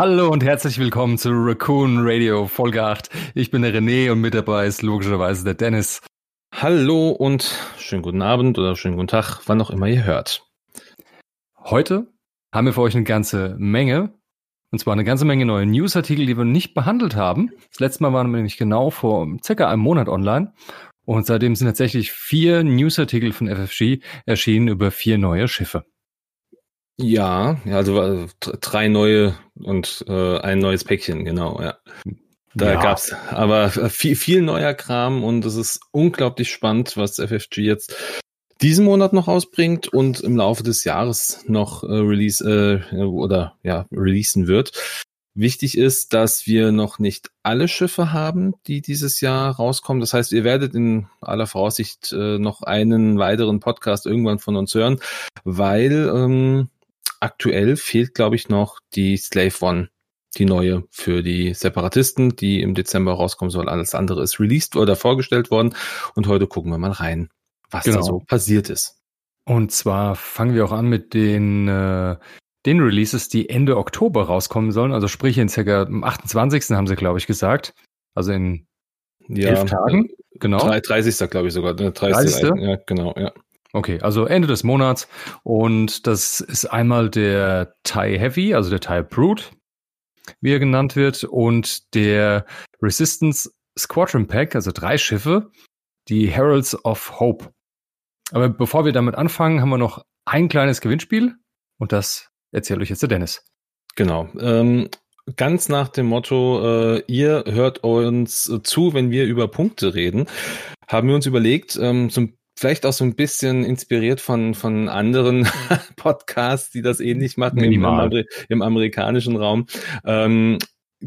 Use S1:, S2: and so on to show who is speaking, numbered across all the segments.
S1: Hallo und herzlich willkommen zu Raccoon Radio Folge 8. Ich bin der René und mit dabei ist logischerweise der Dennis.
S2: Hallo und schönen guten Abend oder schönen guten Tag, wann auch immer ihr hört.
S1: Heute haben wir für euch eine ganze Menge, und zwar eine ganze Menge neue Newsartikel, die wir nicht behandelt haben. Das letzte Mal waren wir nämlich genau vor circa einem Monat online. Und seitdem sind tatsächlich vier Newsartikel von FFG erschienen über vier neue Schiffe.
S2: Ja, also äh, drei neue und äh, ein neues Päckchen, genau, ja. Da ja. gab's aber viel, viel neuer Kram und es ist unglaublich spannend, was FFG jetzt diesen Monat noch ausbringt und im Laufe des Jahres noch äh, release äh, oder ja releasen wird. Wichtig ist, dass wir noch nicht alle Schiffe haben, die dieses Jahr rauskommen. Das heißt, ihr werdet in aller Voraussicht äh, noch einen weiteren Podcast irgendwann von uns hören, weil ähm, aktuell fehlt, glaube ich, noch die Slave One, die neue für die Separatisten, die im Dezember rauskommen soll. Alles andere ist released oder vorgestellt worden. Und heute gucken wir mal rein, was genau. da so passiert ist.
S1: Und zwar fangen wir auch an mit den, äh, den Releases, die Ende Oktober rauskommen sollen. Also sprich in circa am 28. haben sie, glaube ich, gesagt. Also in
S2: ja, elf Tagen. Genau. 30. glaube ich sogar. 30. 30.
S1: Ja, genau, ja. Okay, also Ende des Monats. Und das ist einmal der TIE Heavy, also der TIE Brute, wie er genannt wird, und der Resistance Squadron Pack, also drei Schiffe, die Heralds of Hope. Aber bevor wir damit anfangen, haben wir noch ein kleines Gewinnspiel und das erzählt euch jetzt der Dennis.
S2: Genau. Ähm, ganz nach dem Motto, äh, ihr hört uns zu, wenn wir über Punkte reden, haben wir uns überlegt, ähm, so ein vielleicht auch so ein bisschen inspiriert von, von anderen Podcasts, die das ähnlich machen im, im, im, amerikanischen Raum. Ähm,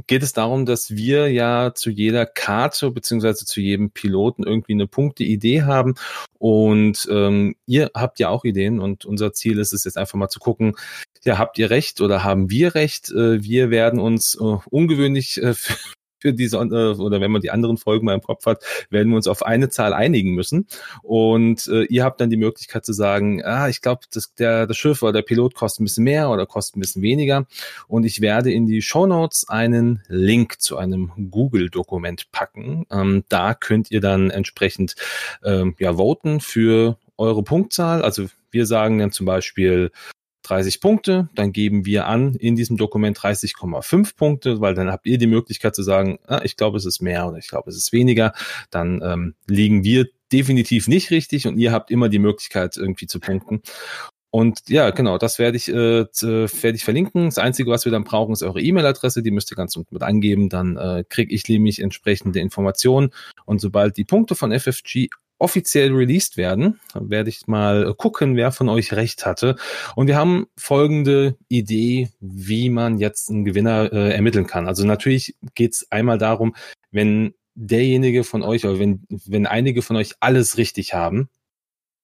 S2: geht es darum, dass wir ja zu jeder Karte beziehungsweise zu jedem Piloten irgendwie eine Punkte-Idee haben und ähm, ihr habt ja auch Ideen und unser Ziel ist es jetzt einfach mal zu gucken, ja, habt ihr recht oder haben wir recht? Äh, wir werden uns äh, ungewöhnlich äh, für diese, äh, oder wenn man die anderen Folgen mal im Kopf hat, werden wir uns auf eine Zahl einigen müssen. Und äh, ihr habt dann die Möglichkeit zu sagen, ah, ich glaube, das, der, das Schiff oder der Pilot kostet ein bisschen mehr oder kostet ein bisschen weniger. Und ich werde in die Show Notes einen Link zu einem Google-Dokument packen. Ähm, da könnt ihr dann entsprechend ähm, ja voten für eure Punktzahl. Also wir sagen dann zum Beispiel 30 Punkte, dann geben wir an in diesem Dokument 30,5 Punkte, weil dann habt ihr die Möglichkeit zu sagen, ah, ich glaube, es ist mehr oder ich glaube, es ist weniger. Dann ähm, liegen wir definitiv nicht richtig und ihr habt immer die Möglichkeit irgendwie zu punkten. Und ja, genau, das werde ich, äh, werde ich verlinken. Das Einzige, was wir dann brauchen, ist eure E-Mail-Adresse. Die müsst ihr ganz mit angeben. Dann äh, kriege ich nämlich entsprechende Informationen. Und sobald die Punkte von FFG offiziell released werden. Dann werde ich mal gucken, wer von euch recht hatte. Und wir haben folgende Idee, wie man jetzt einen Gewinner äh, ermitteln kann. Also natürlich geht es einmal darum, wenn derjenige von euch oder wenn, wenn einige von euch alles richtig haben,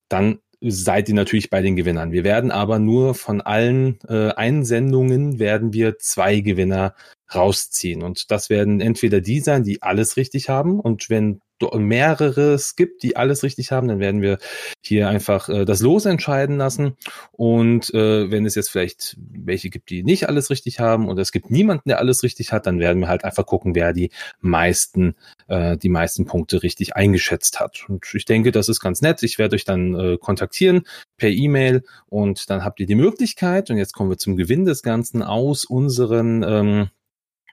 S2: dann seid ihr natürlich bei den Gewinnern. Wir werden aber nur von allen äh, Einsendungen werden wir zwei Gewinner rausziehen. Und das werden entweder die sein, die alles richtig haben. Und wenn mehrere es gibt, die alles richtig haben, dann werden wir hier einfach äh, das Los entscheiden lassen. Und äh, wenn es jetzt vielleicht welche gibt, die nicht alles richtig haben und es gibt niemanden, der alles richtig hat, dann werden wir halt einfach gucken, wer die meisten, äh, die meisten Punkte richtig eingeschätzt hat. Und ich denke, das ist ganz nett. Ich werde euch dann äh, kontaktieren per E-Mail und dann habt ihr die Möglichkeit, und jetzt kommen wir zum Gewinn des Ganzen, aus unseren ähm,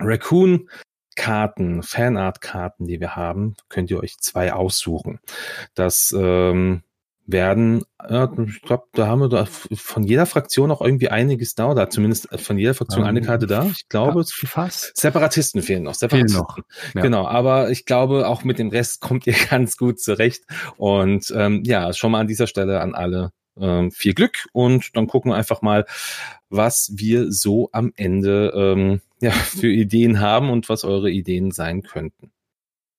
S2: Raccoon Karten, Fanart-Karten, die wir haben, könnt ihr euch zwei aussuchen. Das ähm, werden, ja, ich glaube, da haben wir da von jeder Fraktion auch irgendwie einiges da, oder zumindest von jeder Fraktion eine Karte da. Ich glaube, fast. Separatisten fehlen noch. Separatisten. Fehlen noch. Ja. Genau, aber ich glaube, auch mit dem Rest kommt ihr ganz gut zurecht. Und ähm, ja, schon mal an dieser Stelle an alle ähm, viel Glück und dann gucken wir einfach mal, was wir so am Ende ähm, ja, für Ideen haben und was eure Ideen sein könnten.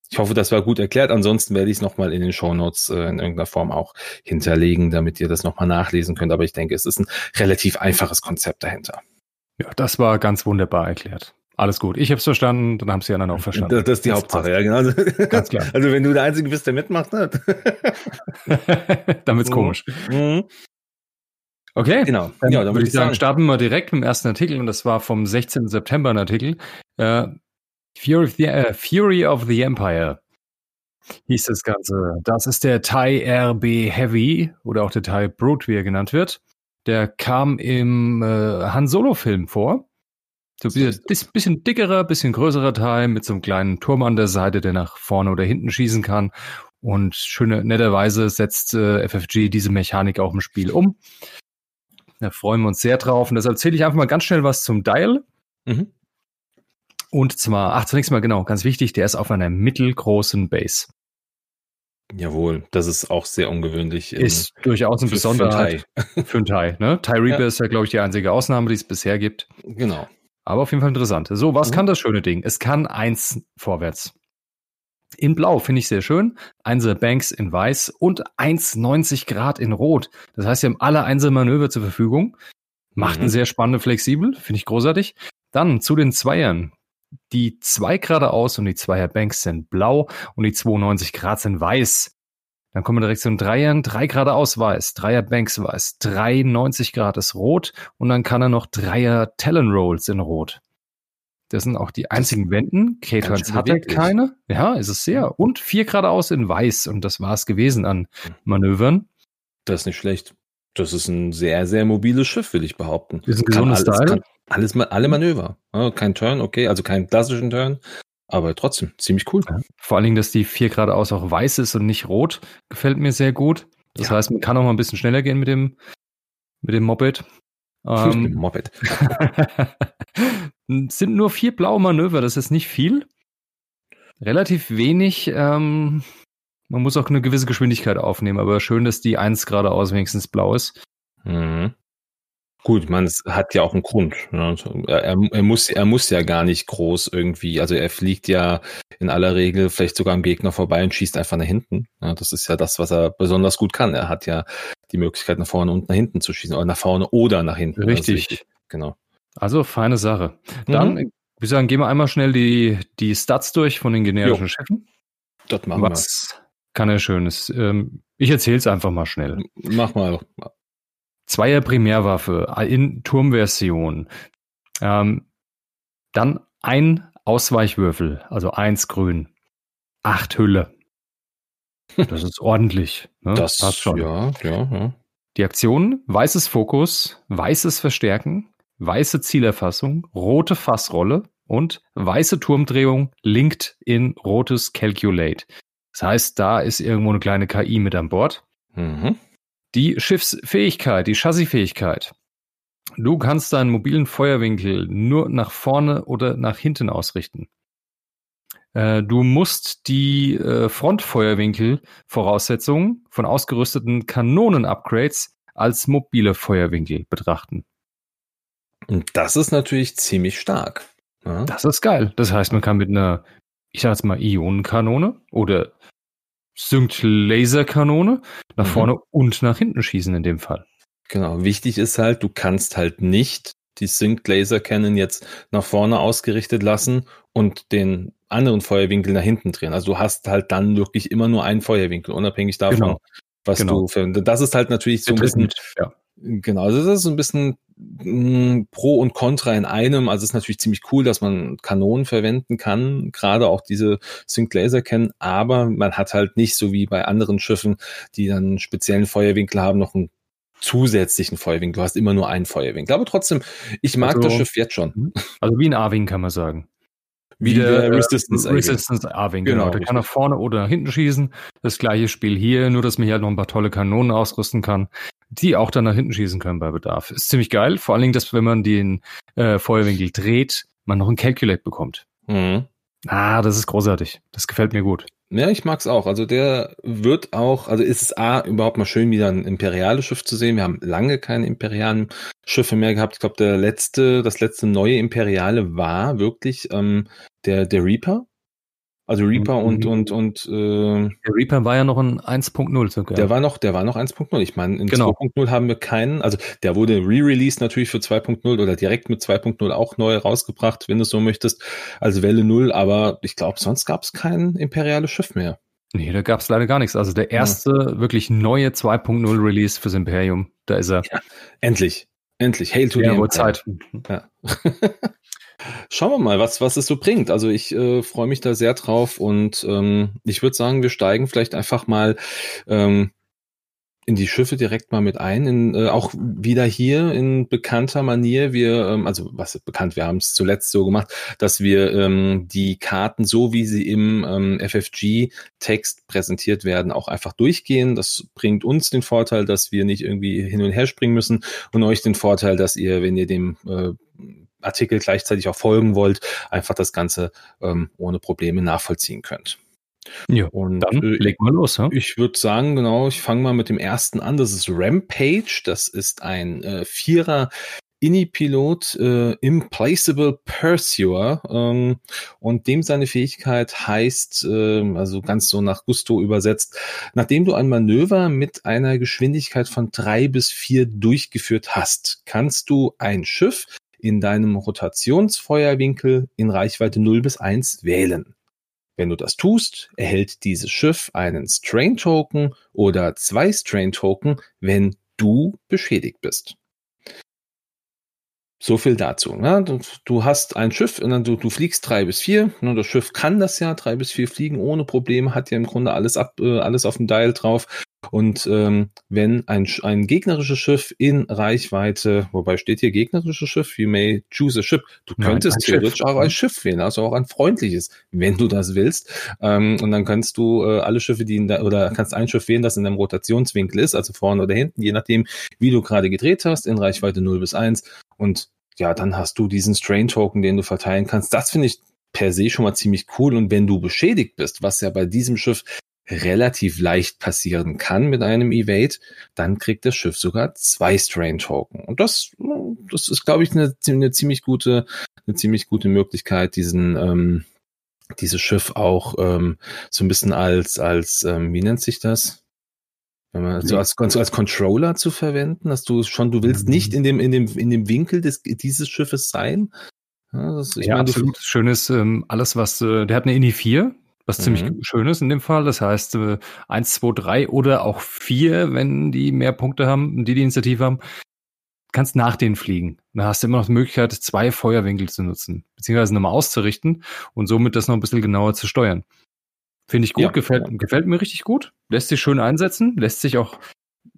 S2: Ich hoffe, das war gut erklärt. Ansonsten werde ich es nochmal in den Shownotes äh, in irgendeiner Form auch hinterlegen, damit ihr das nochmal nachlesen könnt. Aber ich denke, es ist ein relativ einfaches Konzept dahinter.
S1: Ja, das war ganz wunderbar erklärt. Alles gut. Ich habe es verstanden, dann haben sie anderen auch verstanden.
S2: Das, das ist die das Hauptsache, ja, genau. Ganz klar. Also wenn du der Einzige bist, der mitmacht, ne?
S1: dann wird's komisch. Mhm. Okay,
S2: Genau.
S1: dann,
S2: Ja, dann
S1: würde ich sagen, starten wir direkt mit dem ersten Artikel und das war vom 16. September ein Artikel. Äh, Fury, of the, äh, Fury of the Empire hieß das Ganze. Das ist der Thai RB Heavy oder auch der Thai Brute, wie er genannt wird. Der kam im äh, Han Solo-Film vor. So ein bisschen, dickerer, bisschen größerer Teil mit so einem kleinen Turm an der Seite, der nach vorne oder hinten schießen kann. Und schöne, netterweise setzt äh, FFG diese Mechanik auch im Spiel um. Da freuen wir uns sehr drauf. Und deshalb erzähle ich einfach mal ganz schnell was zum Dial.
S2: Mhm.
S1: Und zwar, ach, zunächst mal genau, ganz wichtig, der ist auf einer mittelgroßen Base.
S2: Jawohl, das ist auch sehr ungewöhnlich. in-
S1: Ist durchaus eine
S2: für- für
S1: Besonderheit
S2: Thai.
S1: für einen Thai. Ne? Thai Reaper
S2: Ja.
S1: ist ja, glaube ich, die einzige Ausnahme, die es bisher gibt.
S2: Genau.
S1: Aber auf jeden Fall interessant. So, was
S2: Mhm.
S1: kann das schöne Ding? Es kann eins vorwärts. In Blau finde ich sehr schön. Einser Banks in Weiß und 1,90 Grad in Rot. Das heißt, wir haben alle Einser-Manöver zur Verfügung. Macht
S2: Mhm.
S1: einen sehr spannende flexibel. Finde ich großartig. Dann zu den Zweiern. Die zwei geradeaus und die Zweier Banks sind blau und die 92 Grad sind weiß. Dann kommen wir direkt zu den Dreiern. Drei geradeaus weiß, Dreier Banks weiß, 93 Grad ist rot und dann kann er noch Dreier Talon Rolls in rot. Das sind auch die einzigen Wänden. K-Trans
S2: schön
S1: hat er
S2: beweglich.
S1: keine. Ja, ist es sehr. Und vier geradeaus in weiß und das war es gewesen an Manövern.
S2: Das ist nicht schlecht. Das ist ein sehr, sehr mobiles Schiff, will ich behaupten.
S1: Ist ein gesundes
S2: alles,
S1: Style.
S2: kann alles, alle Manöver. Kein Turn, okay, also keinen klassischen Turn, aber trotzdem ziemlich cool.
S1: Ja. Vor allen Dingen, dass die vier geradeaus auch weiß ist und nicht rot, gefällt mir sehr gut. Das
S2: Ja.
S1: heißt, man kann auch mal ein bisschen schneller gehen mit dem, mit dem Moped. Ähm,
S2: Moped.
S1: sind nur vier blaue Manöver, das ist nicht viel. Relativ wenig. Ähm, man muss auch eine gewisse Geschwindigkeit aufnehmen, aber schön, dass die eins geradeaus wenigstens blau ist.
S2: Mhm. Gut, man, es hat ja auch einen Grund. Ne? Er, er, muss, er muss ja gar nicht groß irgendwie, also er fliegt ja in aller Regel vielleicht sogar am Gegner vorbei und schießt einfach nach hinten. Ja, das ist ja das, was er besonders gut kann. Er hat ja die Möglichkeit, nach vorne und nach hinten zu schießen, oder nach vorne oder nach hinten.
S1: Richtig.
S2: wichtig. Genau.
S1: Also feine Sache. Dann,
S2: Mhm.
S1: ich würde sagen, gehen wir einmal schnell die, die Stats durch von den generischen Schiffen.
S2: Das machen
S1: Was kann er Schönes? Ähm, ich erzähle es einfach mal schnell.
S2: wir. Mach mal.
S1: Zweier Primärwaffe in Turmversion. Ähm, dann ein Ausweichwürfel, also eins grün. Acht Hülle. Das ist ordentlich. Ne?
S2: Das
S1: passt schon.
S2: Ja, ja, ja.
S1: Die Aktion, weißes Fokus, weißes Verstärken, weiße Zielerfassung, rote Fassrolle und weiße Turmdrehung linked in rotes Calculate. Das heißt, da ist irgendwo eine kleine KI mit an Bord.
S2: Mhm.
S1: Die Schiffsfähigkeit, die Chassisfähigkeit. Du kannst deinen mobilen Feuerwinkel nur nach vorne oder nach hinten ausrichten. Äh, Du musst die äh, Frontfeuerwinkel-Voraussetzungen von ausgerüsteten Kanonen-Upgrades als mobile Feuerwinkel betrachten.
S2: Und das ist natürlich ziemlich stark. Ja.
S1: Das ist geil. Das heißt, man kann mit einer, ich sag jetzt mal, Ionenkanone oder Sync-Laserkanone nach
S2: Mhm.
S1: vorne und nach hinten schießen in dem Fall.
S2: Genau. Wichtig ist halt, du kannst halt nicht die Sync Laser Cannon jetzt nach vorne ausgerichtet lassen und den anderen Feuerwinkel nach hinten drehen. Also du hast halt dann wirklich immer nur einen Feuerwinkel, unabhängig davon,
S1: Genau.
S2: was
S1: Genau.
S2: du für, das ist halt natürlich so ein bisschen,
S1: Ja.
S2: genau, das ist so ein bisschen Pro und Contra in einem. Also es ist natürlich ziemlich cool, dass man Kanonen verwenden kann, gerade auch diese Sync Laser kennen, aber man hat halt nicht so wie bei anderen Schiffen, die dann einen speziellen Feuerwinkel haben, noch einen zusätzlichen Feuerwinkel. Du hast immer nur einen Feuerwinkel. Aber trotzdem, ich mag
S1: Also-
S2: das Schiff jetzt schon.
S1: Also wie ein A-Wing kann man sagen.
S2: Wie der Resistance
S1: äh,
S2: A-Wing.
S1: Resistance A-Wing, genau.
S2: Genau,
S1: Der
S2: richtig.
S1: kann nach vorne oder nach hinten schießen. Das gleiche Spiel hier, nur dass man hier halt noch ein paar tolle Kanonen ausrüsten kann, die auch dann nach hinten schießen können bei Bedarf. Ist ziemlich geil. Vor allen Dingen, dass wenn man den äh, Feuerwinkel dreht, man noch ein Calculate bekommt.
S2: Mhm.
S1: Ah, das ist großartig. Das gefällt mir gut.
S2: Ja, ich mag's auch. Also der wird auch, also ist es A, überhaupt mal schön, wieder ein imperiales Schiff zu sehen. Wir haben lange keine imperialen Schiffe mehr gehabt. Ich glaube, der letzte, das letzte neue Imperiale war wirklich ähm, der, der Reaper. Also Reaper und,
S1: Mhm.
S2: und, und äh,
S1: Der Reaper war ja noch ein 1.0 sogar.
S2: der war noch, der war noch 1.0. Ich meine, in
S1: Genau.
S2: 2.0 haben wir keinen, also der wurde re-released natürlich für 2.0 oder direkt mit 2.0 auch neu rausgebracht, wenn du es so möchtest, als Welle 0, aber ich glaube, sonst gab es kein imperiales Schiff mehr.
S1: Nee, da gab es leider gar nichts. Also der erste ja. wirklich neue 2.0 Release fürs Imperium, da ist er. Ja,
S2: endlich. Endlich. Hail to
S1: ja, the Zeit. Ja.
S2: Schauen wir mal, was, was es so bringt. Also ich äh, freue mich da sehr drauf und ähm, ich würde sagen, wir steigen vielleicht einfach mal ähm, in die Schiffe direkt mal mit ein, in, äh, auch wieder hier in bekannter Manier. Wir, ähm, also was ist bekannt, wir haben es zuletzt so gemacht, dass wir ähm, die Karten so, wie sie im ähm, FFG-Text präsentiert werden, auch einfach durchgehen. Das bringt uns den Vorteil, dass wir nicht irgendwie hin und her springen müssen und euch den Vorteil, dass ihr, wenn ihr dem äh, Artikel gleichzeitig auch folgen wollt, einfach das Ganze ähm, ohne Probleme nachvollziehen könnt.
S1: Ja, und dann äh, leg mal los. Ja?
S2: Ich würde sagen, genau, ich fange mal mit dem ersten an. Das ist Rampage. Das ist ein äh, Vierer Inni-Pilot, äh, Implaceable Pursuer ähm, und dem seine Fähigkeit heißt, äh, also ganz so nach Gusto übersetzt, nachdem du ein Manöver mit einer Geschwindigkeit von drei bis vier durchgeführt hast, kannst du ein Schiff in deinem Rotationsfeuerwinkel in Reichweite 0 bis 1 wählen. Wenn du das tust, erhält dieses Schiff einen Strain Token oder zwei Strain Token, wenn du beschädigt bist. So viel dazu. Ne? Du, du, hast ein Schiff und dann du, du fliegst drei bis vier. Ne? Das Schiff kann das ja drei bis vier fliegen ohne Probleme, hat ja im Grunde alles ab, äh, alles auf dem Dial drauf. Und ähm, wenn ein, ein gegnerisches Schiff in Reichweite, wobei steht hier gegnerisches Schiff, you may choose a ship, du könntest Nein, theoretisch Schiff. auch ein Schiff wählen, also auch ein freundliches, wenn du das willst. Ähm, und dann kannst du äh, alle Schiffe, die in der, oder kannst ein Schiff wählen, das in deinem Rotationswinkel ist, also vorne oder hinten, je nachdem, wie du gerade gedreht hast, in Reichweite 0 bis 1. Und ja, dann hast du diesen Strain-Token, den du verteilen kannst. Das finde ich per se schon mal ziemlich cool. Und wenn du beschädigt bist, was ja bei diesem Schiff relativ leicht passieren kann mit einem Evade, dann kriegt das Schiff sogar zwei Strain Token. Und das, das ist, glaube ich, eine, eine ziemlich gute, eine ziemlich gute Möglichkeit, diesen, ähm, dieses Schiff auch ähm, so ein bisschen als, als, ähm, wie nennt sich das? Wenn man, so als, als Controller zu verwenden, dass du schon, du willst nicht in dem, in dem, in dem Winkel des, dieses Schiffes sein.
S1: Ja, das, ja meine, absolut. Schönes, ähm, alles, was, äh, der hat eine INI 4, was mhm. ziemlich schön ist in dem Fall. Das heißt, äh, eins, zwei, drei oder auch vier, wenn die mehr Punkte haben, die die Initiative haben, kannst nach denen fliegen. Da hast du immer noch die Möglichkeit, zwei Feuerwinkel zu nutzen, beziehungsweise nochmal auszurichten und somit das noch ein bisschen genauer zu steuern. Finde ich gut, ja, gefällt, gefällt mir richtig gut. Lässt sich schön einsetzen, lässt sich auch,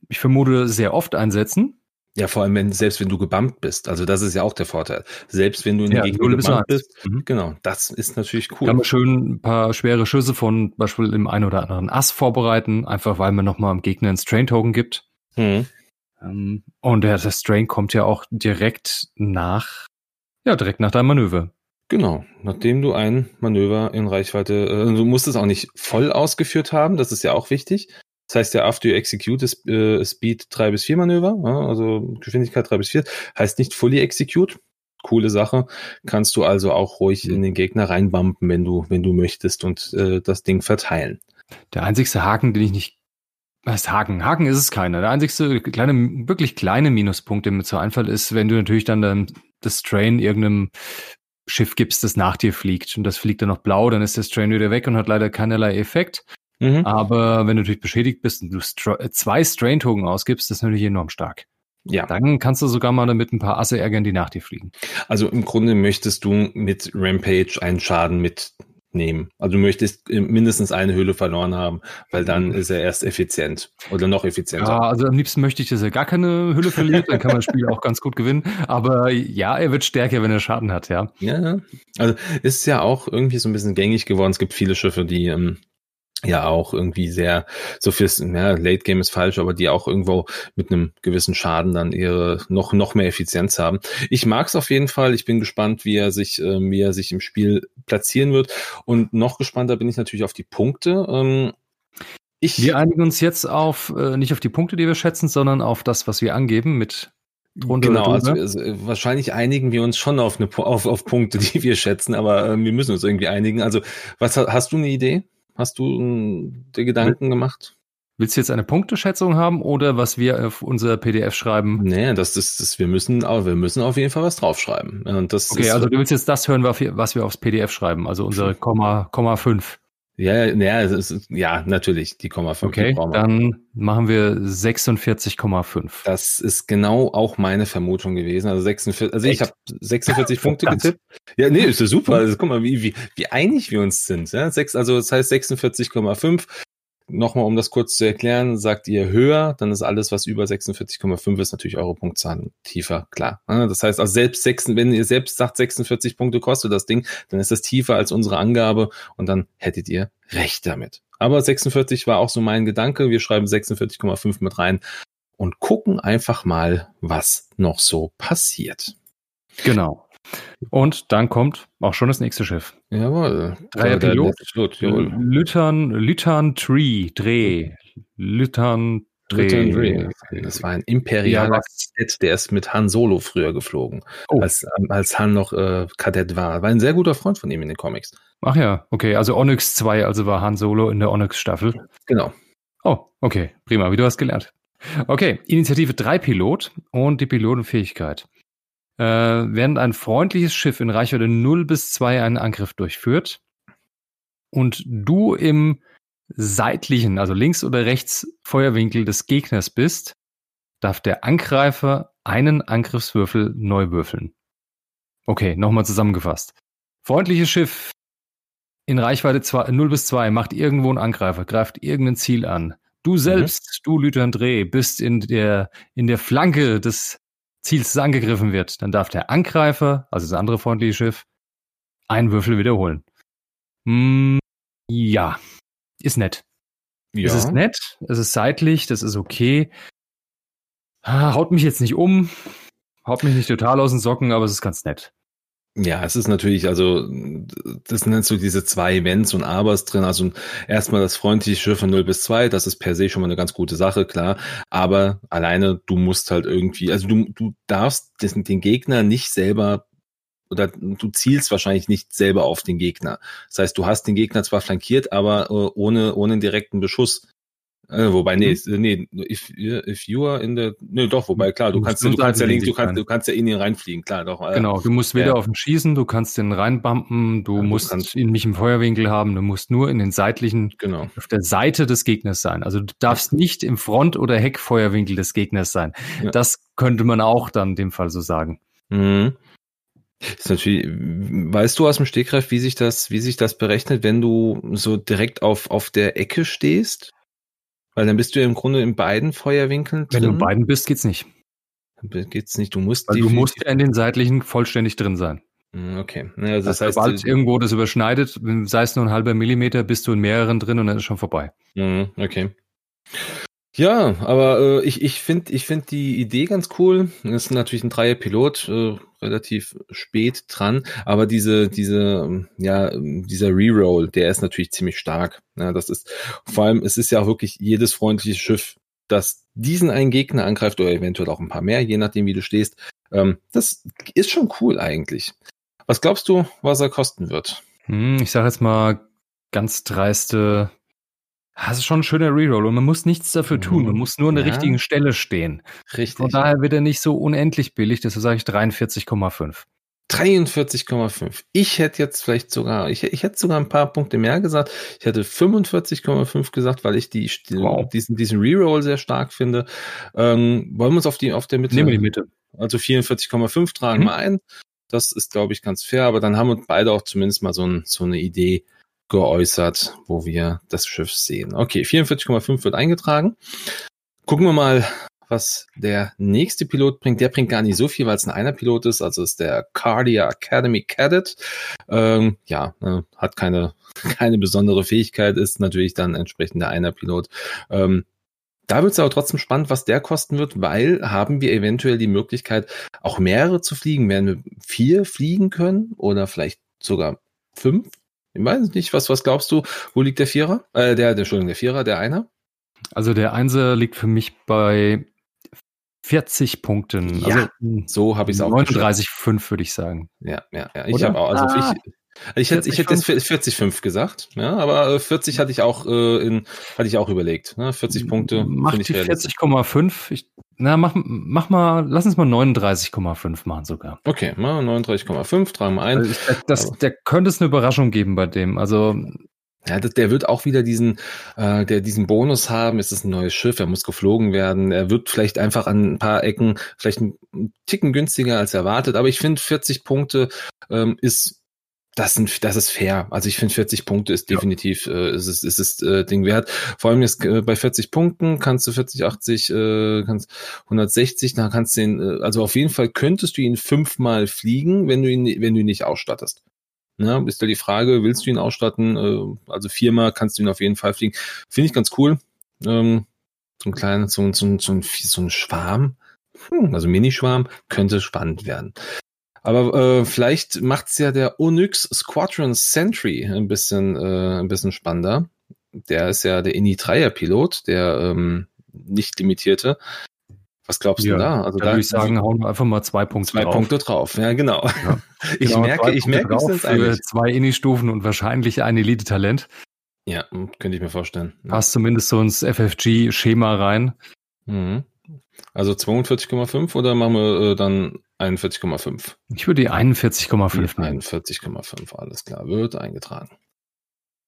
S1: ich vermute, sehr oft einsetzen.
S2: Ja, vor allem, wenn, selbst wenn du gebammt bist. Also das ist ja auch der Vorteil. Selbst wenn du in ja, Gegner gebammt bist, mhm. genau, das ist natürlich cool.
S1: Kann man schön ein paar schwere Schüsse von Beispiel im einen oder anderen Ass vorbereiten, einfach weil man nochmal dem Gegner einen Strain-Token gibt. Mhm. Ähm, und der, der Strain kommt ja auch direkt nach, ja, direkt nach deinem Manöver.
S2: Genau, nachdem du ein Manöver in Reichweite, äh, du musst es auch nicht voll ausgeführt haben, das ist ja auch wichtig. Das heißt ja, after you execute ist äh, Speed 3 bis 4 Manöver, also Geschwindigkeit 3 bis 4, heißt nicht fully execute. Coole Sache. Kannst du also auch ruhig in den Gegner reinbumpen, wenn du, wenn du möchtest und äh, das Ding verteilen.
S1: Der einzigste Haken, den ich nicht was Haken? Haken ist es keiner. Der einzigste kleine, wirklich kleine Minuspunkt, der mir zu einfällt, ist, wenn du natürlich dann, dann das Strain irgendeinem Schiff gibst, das nach dir fliegt und das fliegt dann noch blau, dann ist der Strain wieder weg und hat leider keinerlei Effekt. Mhm. Aber wenn du natürlich beschädigt bist und du äh, zwei Strain-Token ausgibst, das ist natürlich enorm stark. Ja. Dann kannst du sogar mal damit ein paar Asse ärgern, die nach dir fliegen.
S2: Also im Grunde möchtest du mit Rampage einen Schaden mitnehmen. Also du möchtest äh, mindestens eine Hülle verloren haben, weil dann mhm. ist er erst effizient oder noch effizienter.
S1: Ja, also am liebsten möchte ich, dass er gar keine Hülle verliert, dann kann man das Spiel auch ganz gut gewinnen. Aber ja, er wird stärker, wenn er Schaden hat, ja.
S2: Ja, also ist ja auch irgendwie so ein bisschen gängig geworden. Es gibt viele Schiffe, die ähm, ja auch irgendwie sehr, so fürs, ja, Late Game ist falsch, aber die auch irgendwo mit einem gewissen Schaden dann ihre noch, noch mehr Effizienz haben. Ich mag es auf jeden Fall. Ich bin gespannt, wie er sich, äh, wie er sich im Spiel platzieren wird. Und noch gespannter bin ich natürlich auf die Punkte. Ähm,
S1: ich, wir einigen uns jetzt auf, äh, nicht auf die Punkte, die wir schätzen, sondern auf das, was wir angeben mit
S2: Drunter genau, also, also, wahrscheinlich einigen wir uns schon auf, eine, auf, auf Punkte, die wir schätzen, aber äh, wir müssen uns irgendwie einigen. Also, was hast du eine Idee? Hast du hm, dir Gedanken gemacht?
S1: Willst du jetzt eine Punkteschätzung haben oder was wir auf unser PDF schreiben?
S2: Nee, das ist, das, wir müssen, wir müssen auf jeden Fall was draufschreiben. Und das
S1: okay,
S2: ist,
S1: also du willst jetzt das hören, was wir aufs PDF schreiben, also unsere Komma, Komma 5.
S2: Ja, ja, ist, ja, natürlich, die Komma 5.
S1: Okay, dann machen wir 46,5.
S2: Das ist genau auch meine Vermutung gewesen. Also 46, also ich habe 46 Punkte getippt. Ja, nee, ist ja super. Also guck mal, wie, wie, wie einig wir uns sind. Ja? Sechs, also das heißt 46,5 nochmal, um das kurz zu erklären, sagt ihr höher, dann ist alles, was über 46,5 ist, natürlich eure Punktzahl tiefer, klar. Das heißt, also selbst 6, wenn ihr selbst sagt, 46 Punkte kostet das Ding, dann ist das tiefer als unsere Angabe und dann hättet ihr recht damit. Aber 46 war auch so mein Gedanke. Wir schreiben 46,5 mit rein und gucken einfach mal, was noch so passiert.
S1: Genau. Und dann kommt auch schon das nächste Schiff.
S2: Jawohl.
S1: Dreier Pilot. Lütern, Lütern Tree, Dreh. Lütern Dreh.
S2: Das war ein imperialer Kadett, der ist mit Han Solo früher geflogen, oh. als, als Han noch äh, Kadett war. War ein sehr guter Freund von ihm in den Comics.
S1: Ach ja, okay. Also Onyx 2, also war Han Solo in der Onyx-Staffel.
S2: Genau.
S1: Oh, okay. Prima, wie du hast gelernt. Okay, Initiative 3 Pilot und die Pilotenfähigkeit. Äh, während ein freundliches Schiff in Reichweite 0 bis 2 einen Angriff durchführt und du im seitlichen, also links oder rechts Feuerwinkel des Gegners bist, darf der Angreifer einen Angriffswürfel neu würfeln. Okay, nochmal zusammengefasst. Freundliches Schiff in Reichweite 2, 0 bis 2 macht irgendwo einen Angreifer, greift irgendein Ziel an. Du mhm. selbst, mhm. du Lütandré, bist in der, in der Flanke des Ziels, angegriffen wird. Dann darf der Angreifer, also das andere freundliche Schiff, einen Würfel wiederholen. Hm, ja, ist nett. Ja. Es ist nett, es ist seitlich, das ist okay. Ah, haut mich jetzt nicht um, haut mich nicht total aus den Socken, aber es ist ganz nett.
S2: Ja, es ist natürlich, also, das sind so diese zwei Wenns und Abers drin. Also erstmal das freundliche Schiff von 0 bis 2, das ist per se schon mal eine ganz gute Sache, klar. Aber alleine, du musst halt irgendwie, also du, du darfst den Gegner nicht selber oder du zielst wahrscheinlich nicht selber auf den Gegner. Das heißt, du hast den Gegner zwar flankiert, aber äh, ohne, ohne direkten Beschuss. Äh, wobei, nee, mhm. nee, if, if you are in the, nee, doch, wobei, klar, du, du kannst, du kannst ja links, du kannst, du kannst ja in ihn reinfliegen, klar, doch.
S1: Äh, genau, du musst weder ja. auf ihn schießen, du kannst den reinbumpen, du ja, musst du ihn nicht im Feuerwinkel haben, du musst nur in den seitlichen,
S2: genau.
S1: auf der Seite des Gegners sein. Also du darfst nicht im Front- oder Heckfeuerwinkel des Gegners sein. Ja. Das könnte man auch dann in dem Fall so sagen.
S2: Mhm. Ist natürlich, weißt du aus dem Stegreif, wie sich das, wie sich das berechnet, wenn du so direkt auf, auf der Ecke stehst? Weil dann bist du ja im Grunde in beiden Feuerwinkeln
S1: drin. Wenn du in beiden bist, geht's nicht.
S2: Geht's nicht. Du musst.
S1: Weil du musst ja in den seitlichen vollständig drin sein.
S2: Hm, okay.
S1: Ja, also das, heißt, sobald irgendwo das überschneidet, sei es nur ein halber Millimeter, bist du in mehreren drin und dann ist schon vorbei.
S2: Hm, okay. Ja, aber äh, ich, ich finde ich find die Idee ganz cool. Das ist natürlich ein Dreier-Pilot, äh, relativ spät dran, aber diese, diese, ja, dieser Reroll, der ist natürlich ziemlich stark. Ja, das ist, vor allem, es ist ja auch wirklich jedes freundliche Schiff, das diesen einen Gegner angreift oder eventuell auch ein paar mehr, je nachdem, wie du stehst. Ähm, das ist schon cool eigentlich. Was glaubst du, was er kosten wird?
S1: Hm, ich sage jetzt mal ganz dreiste das ist schon ein schöner Reroll und man muss nichts dafür tun. Man mhm. muss nur an der ja. richtigen Stelle stehen.
S2: Richtig.
S1: Von daher wird er nicht so unendlich billig, deshalb sage ich 43,5.
S2: 43,5. Ich hätte jetzt vielleicht sogar, ich, ich hätte sogar ein paar Punkte mehr gesagt. Ich hätte 45,5 gesagt, weil ich die, wow. diesen, diesen Reroll sehr stark finde. Ähm, wollen wir uns auf die, auf der Mitte?
S1: Nehmen wir die Mitte.
S2: Also 44,5 tragen mhm. wir ein. Das ist, glaube ich, ganz fair, aber dann haben wir beide auch zumindest mal so, ein, so eine Idee, geäußert, wo wir das Schiff sehen. Okay, 44,5 wird eingetragen. Gucken wir mal, was der nächste Pilot bringt. Der bringt gar nicht so viel, weil es ein einer Pilot ist. Also ist der Cardia Academy Cadet. Ähm, ja, äh, hat keine, keine besondere Fähigkeit, ist natürlich dann entsprechend der einer Pilot. Ähm, da wird es aber trotzdem spannend, was der kosten wird, weil haben wir eventuell die Möglichkeit, auch mehrere zu fliegen. Werden wir vier fliegen können oder vielleicht sogar fünf? Ich weiß nicht, was, was glaubst du? Wo liegt der Vierer? Äh, der, der, Entschuldigung, der Vierer, der Einer?
S1: Also der Einser liegt für mich bei 40 Punkten.
S2: Ja, also, so habe ich es auch.
S1: 39,5 würde ich sagen.
S2: Ja, ja, ja. Ich habe auch, also ah. ich, ich hätte, ich hätte jetzt 40,5 gesagt, ja, aber 40 äh, hatte ich auch äh, in, hatte ich auch überlegt. Ne? 40 Punkte.
S1: Mach die 40,5. Na, mach, mach mal, lass uns mal 39,5 machen sogar.
S2: Okay, mal 39,5, tragen wir ein. Also
S1: das, der könnte es eine Überraschung geben bei dem. Also
S2: Ja, der wird auch wieder diesen, äh, der diesen Bonus haben. Es ist ein neues Schiff, er muss geflogen werden. Er wird vielleicht einfach an ein paar Ecken vielleicht ein Ticken günstiger als erwartet. Aber ich finde 40 Punkte ähm, ist das, sind, das ist fair. Also ich finde 40 Punkte ist definitiv, ja. äh, ist es ist, ist äh, Ding wert. Vor allem jetzt äh, bei 40 Punkten kannst du 40, 80, äh, kannst 160, da kannst du ihn, äh, also auf jeden Fall könntest du ihn fünfmal fliegen, wenn du ihn, wenn du ihn nicht ausstattest. Ne, ist da die Frage, willst du ihn ausstatten? Äh, also viermal kannst du ihn auf jeden Fall fliegen. Finde ich ganz cool. Ähm, so ein kleiner, so, so, so, so ein Schwarm, hm, also Minischwarm, könnte spannend werden. Aber äh, vielleicht macht's ja der Onyx Squadron Sentry ein bisschen, äh, ein bisschen spannender. Der ist ja der Ini 3er Pilot, der ähm, nicht limitierte. Was glaubst ja, du da?
S1: Also da würde ich sagen, hauen wir einfach mal zwei Punkte
S2: zwei drauf. Zwei Punkte drauf, ja genau. Ja. Ich genau, merke, ich merke,
S1: drauf wir für zwei Ini-Stufen und wahrscheinlich ein Elite-Talent.
S2: Ja, könnte ich mir vorstellen.
S1: Passt zumindest so ins FFG-Schema rein.
S2: Mhm. Also 42,5 oder machen wir äh, dann 41,5?
S1: Ich würde die 41,5
S2: nehmen. 41,5, alles klar, wird eingetragen.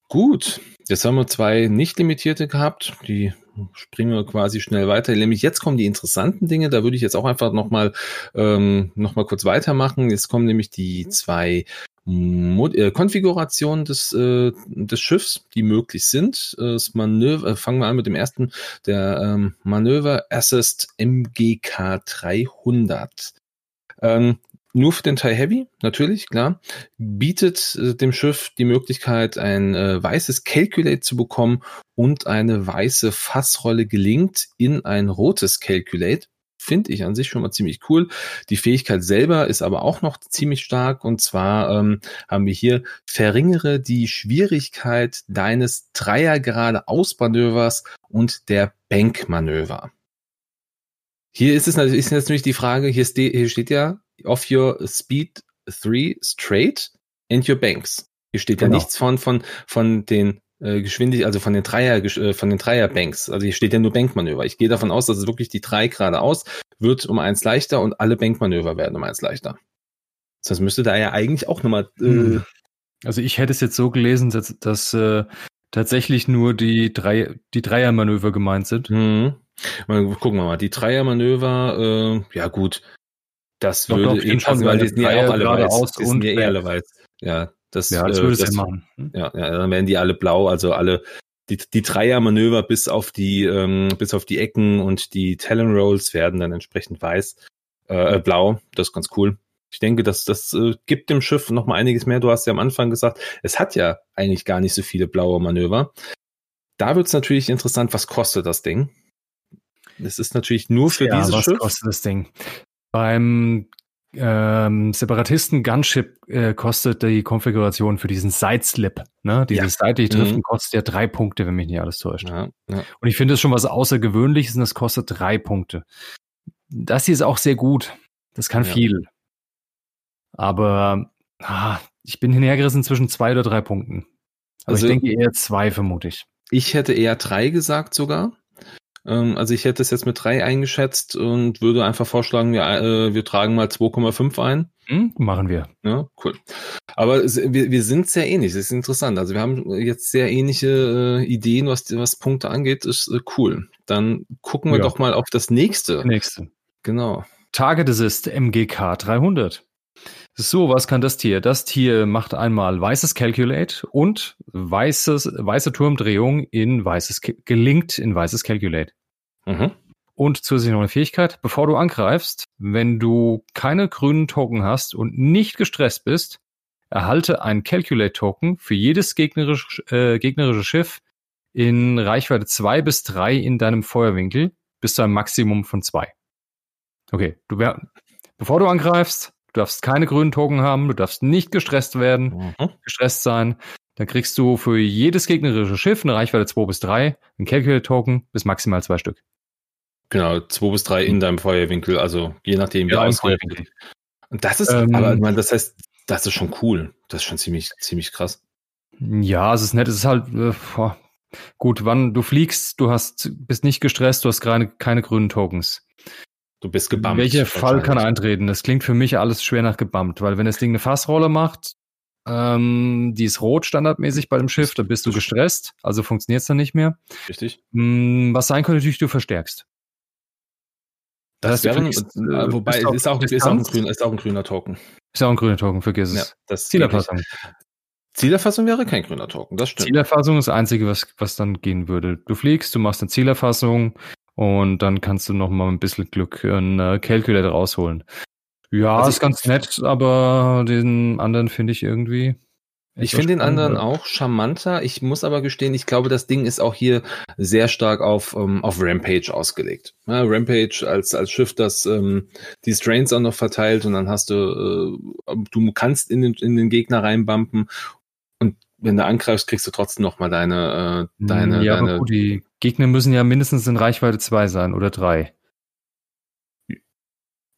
S2: Gut, jetzt haben wir zwei nicht limitierte gehabt. Die springen wir quasi schnell weiter. Nämlich jetzt kommen die interessanten Dinge. Da würde ich jetzt auch einfach nochmal ähm, noch mal kurz weitermachen. Jetzt kommen nämlich die zwei Mod äh, Konfigurationen des, äh, des Schiffs, die möglich sind. Das Manöver, äh, fangen wir an mit dem ersten, der ähm, Manöver Assist MGK 300. Ähm, nur für den Teil Heavy, natürlich, klar, bietet äh, dem Schiff die Möglichkeit, ein äh, weißes Calculate zu bekommen und eine weiße Fassrolle gelingt in ein rotes Calculate. Finde ich an sich schon mal ziemlich cool. Die Fähigkeit selber ist aber auch noch ziemlich stark und zwar ähm, haben wir hier verringere die Schwierigkeit deines Dreiergrade Ausmanövers und der Bankmanöver. Hier ist es natürlich, ist natürlich die Frage, hier, ste hier steht ja, of your speed three straight and your banks. Hier steht genau. ja nichts von, von, von den äh, Geschwindigkeit, also von den Dreier, äh, von den Dreierbanks. Also hier steht ja nur Bankmanöver. Ich gehe davon aus, dass es wirklich die drei geradeaus wird um eins leichter und alle Bankmanöver werden um eins leichter. Das müsste da ja eigentlich auch nochmal. Äh, hm.
S1: also ich hätte es jetzt so gelesen, dass, dass äh, tatsächlich nur die drei, die Dreiermanöver gemeint sind.
S2: Mhm. Mal, gucken wir mal. Die Dreiermanöver, äh, ja gut, das doch, würde doch,
S1: eh passen, weil die sind ja auch alle weiß.
S2: Die sind ja eh alle weiß. Ja, das,
S1: ja, das äh, würde es ja machen.
S2: Hm? Ja, ja, dann werden die alle blau, also alle die, die Dreiermanöver bis auf die ähm, bis auf die Ecken und die Talon Rolls werden dann entsprechend weiß, äh, blau. Das ist ganz cool. Ich denke, dass das äh, gibt dem Schiff noch mal einiges mehr. Du hast ja am Anfang gesagt, es hat ja eigentlich gar nicht so viele blaue Manöver. Da wird es natürlich interessant, was kostet das Ding? Es ist natürlich nur für ja, dieses
S1: was
S2: Schiff.
S1: Kostet das Ding? Beim ähm, Separatisten Gunship äh, kostet die Konfiguration für diesen Sideslip, ne? Dieses ja. seitlich Driften mhm. kostet ja drei Punkte, wenn mich nicht alles täuscht. Ja, ja. Und ich finde es schon was Außergewöhnliches und das kostet drei Punkte. Das hier ist auch sehr gut. Das kann viel. Aber ah, ich bin hinhergerissen zwischen zwei oder drei Punkten. Aber also, ich denke eher zwei, vermute ich.
S2: Ich hätte eher drei gesagt sogar. Ähm, also ich hätte es jetzt mit drei eingeschätzt und würde einfach vorschlagen, wir, äh, wir tragen mal 2,5 ein.
S1: Hm, machen wir.
S2: Ja, cool. Aber wir, wir sind sehr ähnlich. Das ist interessant. Also wir haben jetzt sehr ähnliche äh, Ideen, was, was Punkte angeht. Ist äh, cool. Dann gucken wir ja. doch mal auf das nächste.
S1: Nächste.
S2: Genau.
S1: Target Assist MGK 300. So, was kann das Tier? Das Tier macht einmal weißes Calculate und weißes, weiße Turmdrehung in weißes, gelingt in weißes Calculate. Mhm. Und zusätzlich noch eine Fähigkeit, bevor du angreifst, wenn du keine grünen Token hast und nicht gestresst bist, erhalte ein Calculate-Token für jedes gegnerische, äh, gegnerische Schiff in Reichweite zwei bis drei in deinem Feuerwinkel bis zu einem Maximum von zwei. Okay, du wär, bevor du angreifst, Du darfst keine grünen Token haben, du darfst nicht gestresst werden, mhm. gestresst sein. Dann kriegst du für jedes gegnerische Schiff eine Reichweite 2 bis 3, ein Calculate-Token bis maximal zwei Stück.
S2: Genau, 2 bis 3 in deinem Feuerwinkel, also je nachdem, wie ja, ausgewählt Und das ist, ähm, aber ich meine, das heißt, das ist schon cool. Das ist schon ziemlich, ziemlich krass.
S1: Ja, es ist nett, es ist halt, äh, gut, wann du fliegst, du hast, bist nicht gestresst, du hast keine, keine grünen Tokens.
S2: Du bist gebammt.
S1: Welcher Fall kann eintreten? Das klingt für mich alles schwer nach gebammt, weil wenn das Ding eine Fassrolle macht, Ähm, die ist rot standardmäßig bei dem Schiff, da bist du gestresst, also funktioniert es dann nicht mehr.
S2: Richtig.
S1: Mm, was sein könnte, natürlich, du verstärkst.
S2: Das,
S1: du
S2: wäre,
S1: kriegst,
S2: äh,
S1: äh,
S2: wobei,
S1: bist auf
S2: ist auch, ist, auch ein grün, ist auch ein grüner Token.
S1: Ist ja auch ein grüner Token, vergiss
S2: Ja,
S1: es.
S2: das
S1: Zielerfassung.
S2: Zielerfassung wäre kein grüner Token, das stimmt.
S1: Zielerfassung ist das Einzige, was, was dann gehen würde. Du fliegst, du machst eine Zielerfassung und dann kannst du noch mal ein bisschen Glück einen äh, Calculator rausholen. Ja,
S2: Also
S1: ist ganz nett, aber den anderen finde ich irgendwie.
S2: Ich finde den anderen auch charmanter. Ich muss aber gestehen, ich glaube, das Ding ist auch hier sehr stark auf, ähm, auf Rampage ausgelegt. Ja, Rampage als, als Schiff, das ähm, die Strains auch noch verteilt und dann hast du, äh, du kannst in den, in den Gegner reinbumpen und wenn du angreifst, kriegst du trotzdem noch mal deine, äh, deine,
S1: ja,
S2: deine
S1: gut, die Gegner müssen ja mindestens in Reichweite 2 sein oder 3.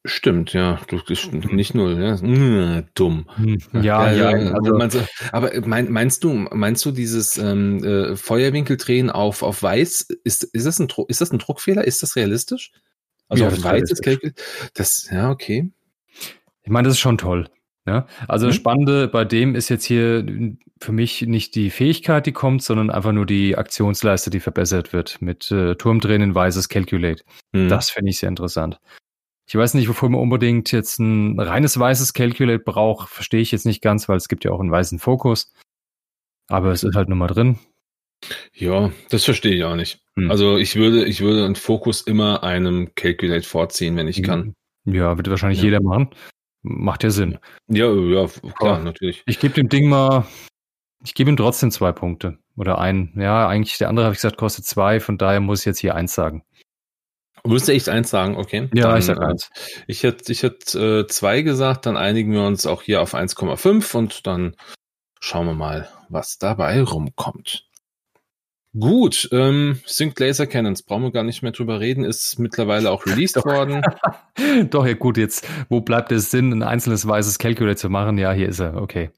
S2: Stimmt, ja, du, stimmt, nicht null, ja. Hm, dumm.
S1: Ja, ja,
S2: also,
S1: also,
S2: man, so- aber mein, meinst du, meinst du dieses ähm, äh, Feuerwinkeldrehen auf, auf weiß, ist, ist, das ein, ist das ein Druckfehler? Ist das realistisch? Also
S1: Ja,
S2: auf weiß ist das, ja, okay.
S1: ich meine, das ist schon toll. Ja? Also das
S2: Mhm.
S1: Spannende bei dem ist jetzt hier für mich nicht die Fähigkeit, die kommt, sondern einfach nur die Aktionsleiste, die verbessert wird mit äh, Turmdrehen in weißes Calculate.
S2: Hm.
S1: Das finde ich sehr interessant. Ich weiß nicht, wofür man unbedingt jetzt ein reines weißes Calculate braucht, verstehe ich jetzt nicht ganz, weil es gibt ja auch einen weißen Fokus. Aber es ist halt nur mal drin.
S2: Ja, das verstehe ich auch nicht.
S1: Hm.
S2: Also ich würde, ich würde einen Fokus immer einem Calculate vorziehen, wenn ich kann.
S1: Ja, wird wahrscheinlich
S2: Ja.
S1: jeder machen. Macht ja Sinn.
S2: Ja, ja, klar,
S1: Ja.
S2: natürlich.
S1: Ich gebe dem Ding mal, ich gebe ihm trotzdem zwei Punkte. Oder ein. Ja, eigentlich der andere habe ich gesagt, kostet zwei, von daher muss ich jetzt hier eins sagen.
S2: Du echt eins sagen, okay?
S1: Ja,
S2: Dann,
S1: ich sag
S2: äh,
S1: eins.
S2: Ich hätte ich hätte äh, zwei gesagt, dann einigen wir uns auch hier auf 1,5 und dann schauen wir mal, was dabei rumkommt. Gut, ähm, Sync Laser Cannons, brauchen wir gar nicht mehr drüber reden, ist mittlerweile auch released
S1: Doch.
S2: worden.
S1: Doch, ja gut, jetzt, wo bleibt der Sinn, ein einzelnes weißes Calculate zu machen? Ja, hier ist er, okay.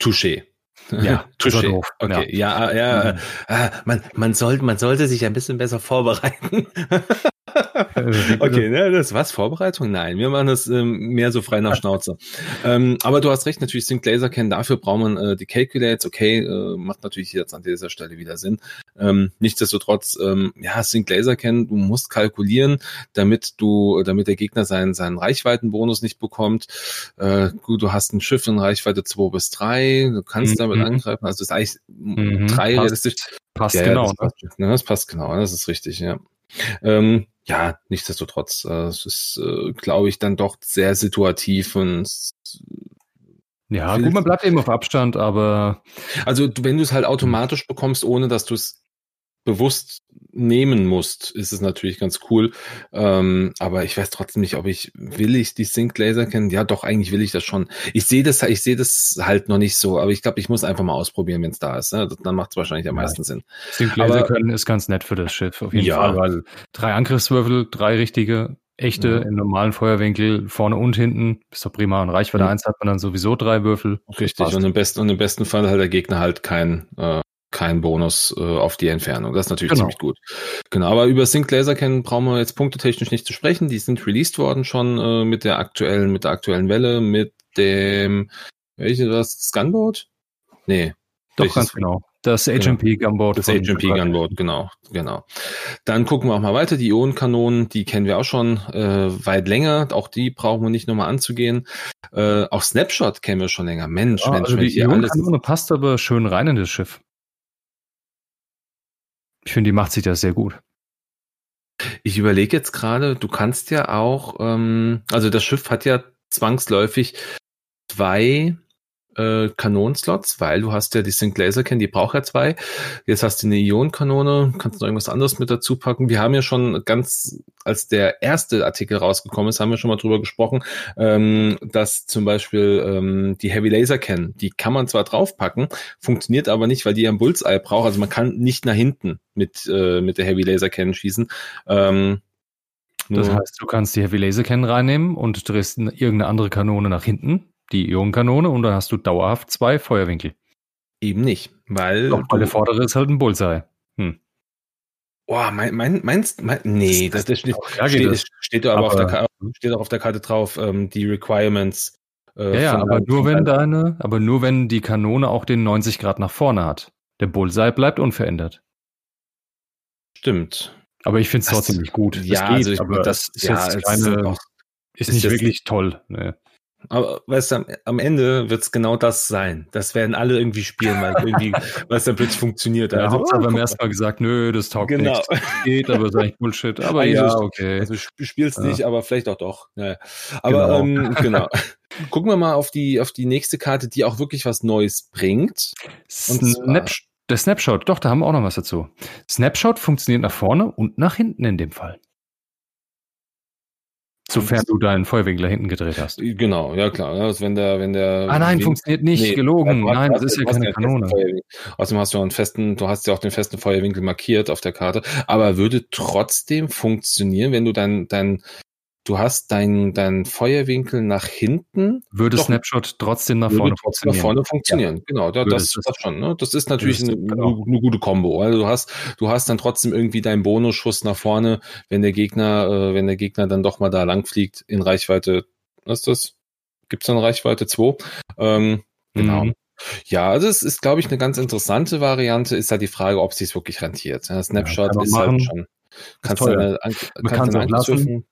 S2: Touché.
S1: Ja,
S2: Touché.
S1: doof.
S2: Okay, ja, ja,
S1: Mhm.
S2: ah, man, man, sollte, man sollte sich ein bisschen besser vorbereiten. Okay, ne, das was Vorbereitung? Nein, wir machen das ähm, mehr so frei nach Schnauze. ähm, aber du hast recht, natürlich Sync Laser Can, dafür braucht man äh, die Calculates, okay, äh, macht natürlich jetzt an dieser Stelle wieder Sinn. Ähm, nichtsdestotrotz, ähm, ja, Sync Laser Can, du musst kalkulieren, damit du, damit der Gegner seinen, seinen Reichweitenbonus nicht bekommt. Äh, gut, du hast ein Schiff in Reichweite 2 bis 3, du kannst
S1: Mhm.
S2: angreifen, also das ist eigentlich
S1: Mhm,
S2: drei
S1: passt.
S2: realistisch.
S1: Passt
S2: Ja,
S1: genau.
S2: das,
S1: ne?
S2: passt, ne, das passt genau, das ist richtig, ja. Ähm, ja, nichtsdestotrotz, äh, es ist, äh, glaube ich, dann doch sehr situativ und
S1: Ja, gut, man bleibt eben auf Abstand, aber
S2: also wenn du es halt automatisch bekommst, ohne dass du es bewusst nehmen musst, ist es natürlich ganz cool. Ähm, aber ich weiß trotzdem nicht, ob ich will ich die Sync Laser kennen. Ja, doch eigentlich will ich das schon. Ich sehe das, ich sehe das halt noch nicht so. Aber ich glaube, ich muss einfach mal ausprobieren, wenn es da ist. Ne? Dann macht es wahrscheinlich am
S1: Ja.
S2: meisten Sinn.
S1: Sync Laser
S2: Aber-
S1: können ist ganz nett für das Schiff, auf jeden
S2: Ja.
S1: Fall, weil drei Angriffswürfel, drei richtige, echte
S2: Ja.
S1: im normalen Feuerwinkel, vorne und hinten, ist doch prima. Und Reichweite
S2: Mhm.
S1: 1 hat man dann sowieso drei Würfel.
S2: Richtig. Und im besten und im besten Fall hat der Gegner halt kein äh, kein Bonus äh, auf die Entfernung. Das ist natürlich
S1: Genau.
S2: ziemlich gut. Genau, aber über Sync Laser kennen brauchen wir jetzt punktetechnisch nicht zu sprechen. Die sind released worden schon äh, mit der aktuellen mit der aktuellen Welle mit dem welches was das Gunboat? Nee,
S1: Doch,
S2: welches?
S1: ganz genau. Das HMP Gunboard.
S2: Das HMP Gunboat, genau, genau. Dann gucken wir auch mal weiter. Die Ionenkanonen, die kennen wir auch schon äh, weit länger. Auch die brauchen wir nicht nochmal anzugehen. Äh, auch Snapshot kennen wir schon länger. Mensch,
S1: Ja,
S2: Mensch,
S1: also
S2: Mensch,
S1: die. Ionenkanone passt aber schön rein in das Schiff. Ich finde, die macht sich das sehr gut.
S2: Ich überlege jetzt gerade, du kannst ja auch, ähm, also das Schiff hat ja zwangsläufig zwei äh, Kanonenslots, weil du hast ja die Sync Laser Can, die braucht ja zwei. Jetzt hast du eine Ionenkanone, kannst noch irgendwas anderes mit dazu packen. Wir haben ja schon ganz, als der erste Artikel rausgekommen ist, haben wir schon mal drüber gesprochen, ähm, dass zum Beispiel ähm, die Heavy Laser Can, die kann man zwar draufpacken, funktioniert aber nicht, weil die am Bullseye braucht. Also man kann nicht nach hinten mit, äh, mit der Heavy Laser Can schießen. Ähm,
S1: Das heißt, du kannst die Heavy Laser Cannon reinnehmen und drehst irgendeine andere Kanone nach hinten, die Ionenkanone, und dann hast du dauerhaft zwei Feuerwinkel.
S2: Eben nicht, weil.
S1: Doch, weil der vordere ist halt ein Bullseye. Hm.
S2: oh, mein, mein, meinst, mein, nee, das, das, steht,
S1: Ja, geht
S2: steht,
S1: das.
S2: steht doch aber, auf der,
S1: Aber-
S2: Ka- steht auch auf der Karte drauf, ähm, die Requirements
S1: Äh, ja, ja aber nur wenn deine, aber nur wenn die Kanone auch den 90 Grad nach vorne hat. Der Bullseye bleibt unverändert.
S2: Stimmt.
S1: Aber ich finde es trotzdem nicht gut.
S2: Ja, das geht, also ich, das ist ja, jetzt keine,
S1: ist, ist nicht wirklich toll. Nee.
S2: Aber weißt du, am Ende wird es genau das sein. Das werden alle irgendwie spielen, weil irgendwie, was dann plötzlich funktioniert.
S1: Ja, also, Hauptsache beim ersten Mal gesagt, nö, das taugt genau. nicht. Das geht, aber ist eigentlich Bullshit. Aber ja, okay.
S2: Also du spielst ja. nicht, aber vielleicht auch doch. Ja. Aber genau. Ähm, genau. Gucken wir mal auf die, auf die nächste Karte, die auch wirklich was Neues bringt.
S1: Und Snap der Snapshot, doch, da haben wir auch noch was dazu. Snapshot funktioniert nach vorne und nach hinten in dem Fall. Sofern du deinen Feuerwinkler hinten gedreht hast.
S2: Genau, ja klar. Also wenn der, wenn der.
S1: Ah nein, funktioniert nicht, nee, gelogen. Nein, das ist ja keine Kanone.
S2: Außerdem hast du einen festen, du hast ja auch den festen Feuerwinkel markiert auf der Karte. Aber würde trotzdem funktionieren, wenn du dein, dein du hast deinen dein Feuerwinkel nach hinten.
S1: Würde doch, Snapshot trotzdem nach vorne
S2: funktionieren. Nach vorne funktionieren, ja. genau. Da, das, das, das schon. Ne? Das ist natürlich eine, genau. eine, gute Kombo. Also du hast, du hast dann trotzdem irgendwie deinen Bonusschuss nach vorne, wenn der Gegner, äh, wenn der Gegner dann doch mal da lang fliegt in Reichweite. Was ist das? Gibt's dann Reichweite 2? Ähm, genau. Mhm. Ja, also es ist, glaube ich, eine ganz interessante Variante. Ist halt die Frage, ob es sich wirklich rentiert. Ja, Snapshot ja, ist halt machen. halt schon.
S1: Kannst du
S2: Man kann es lassen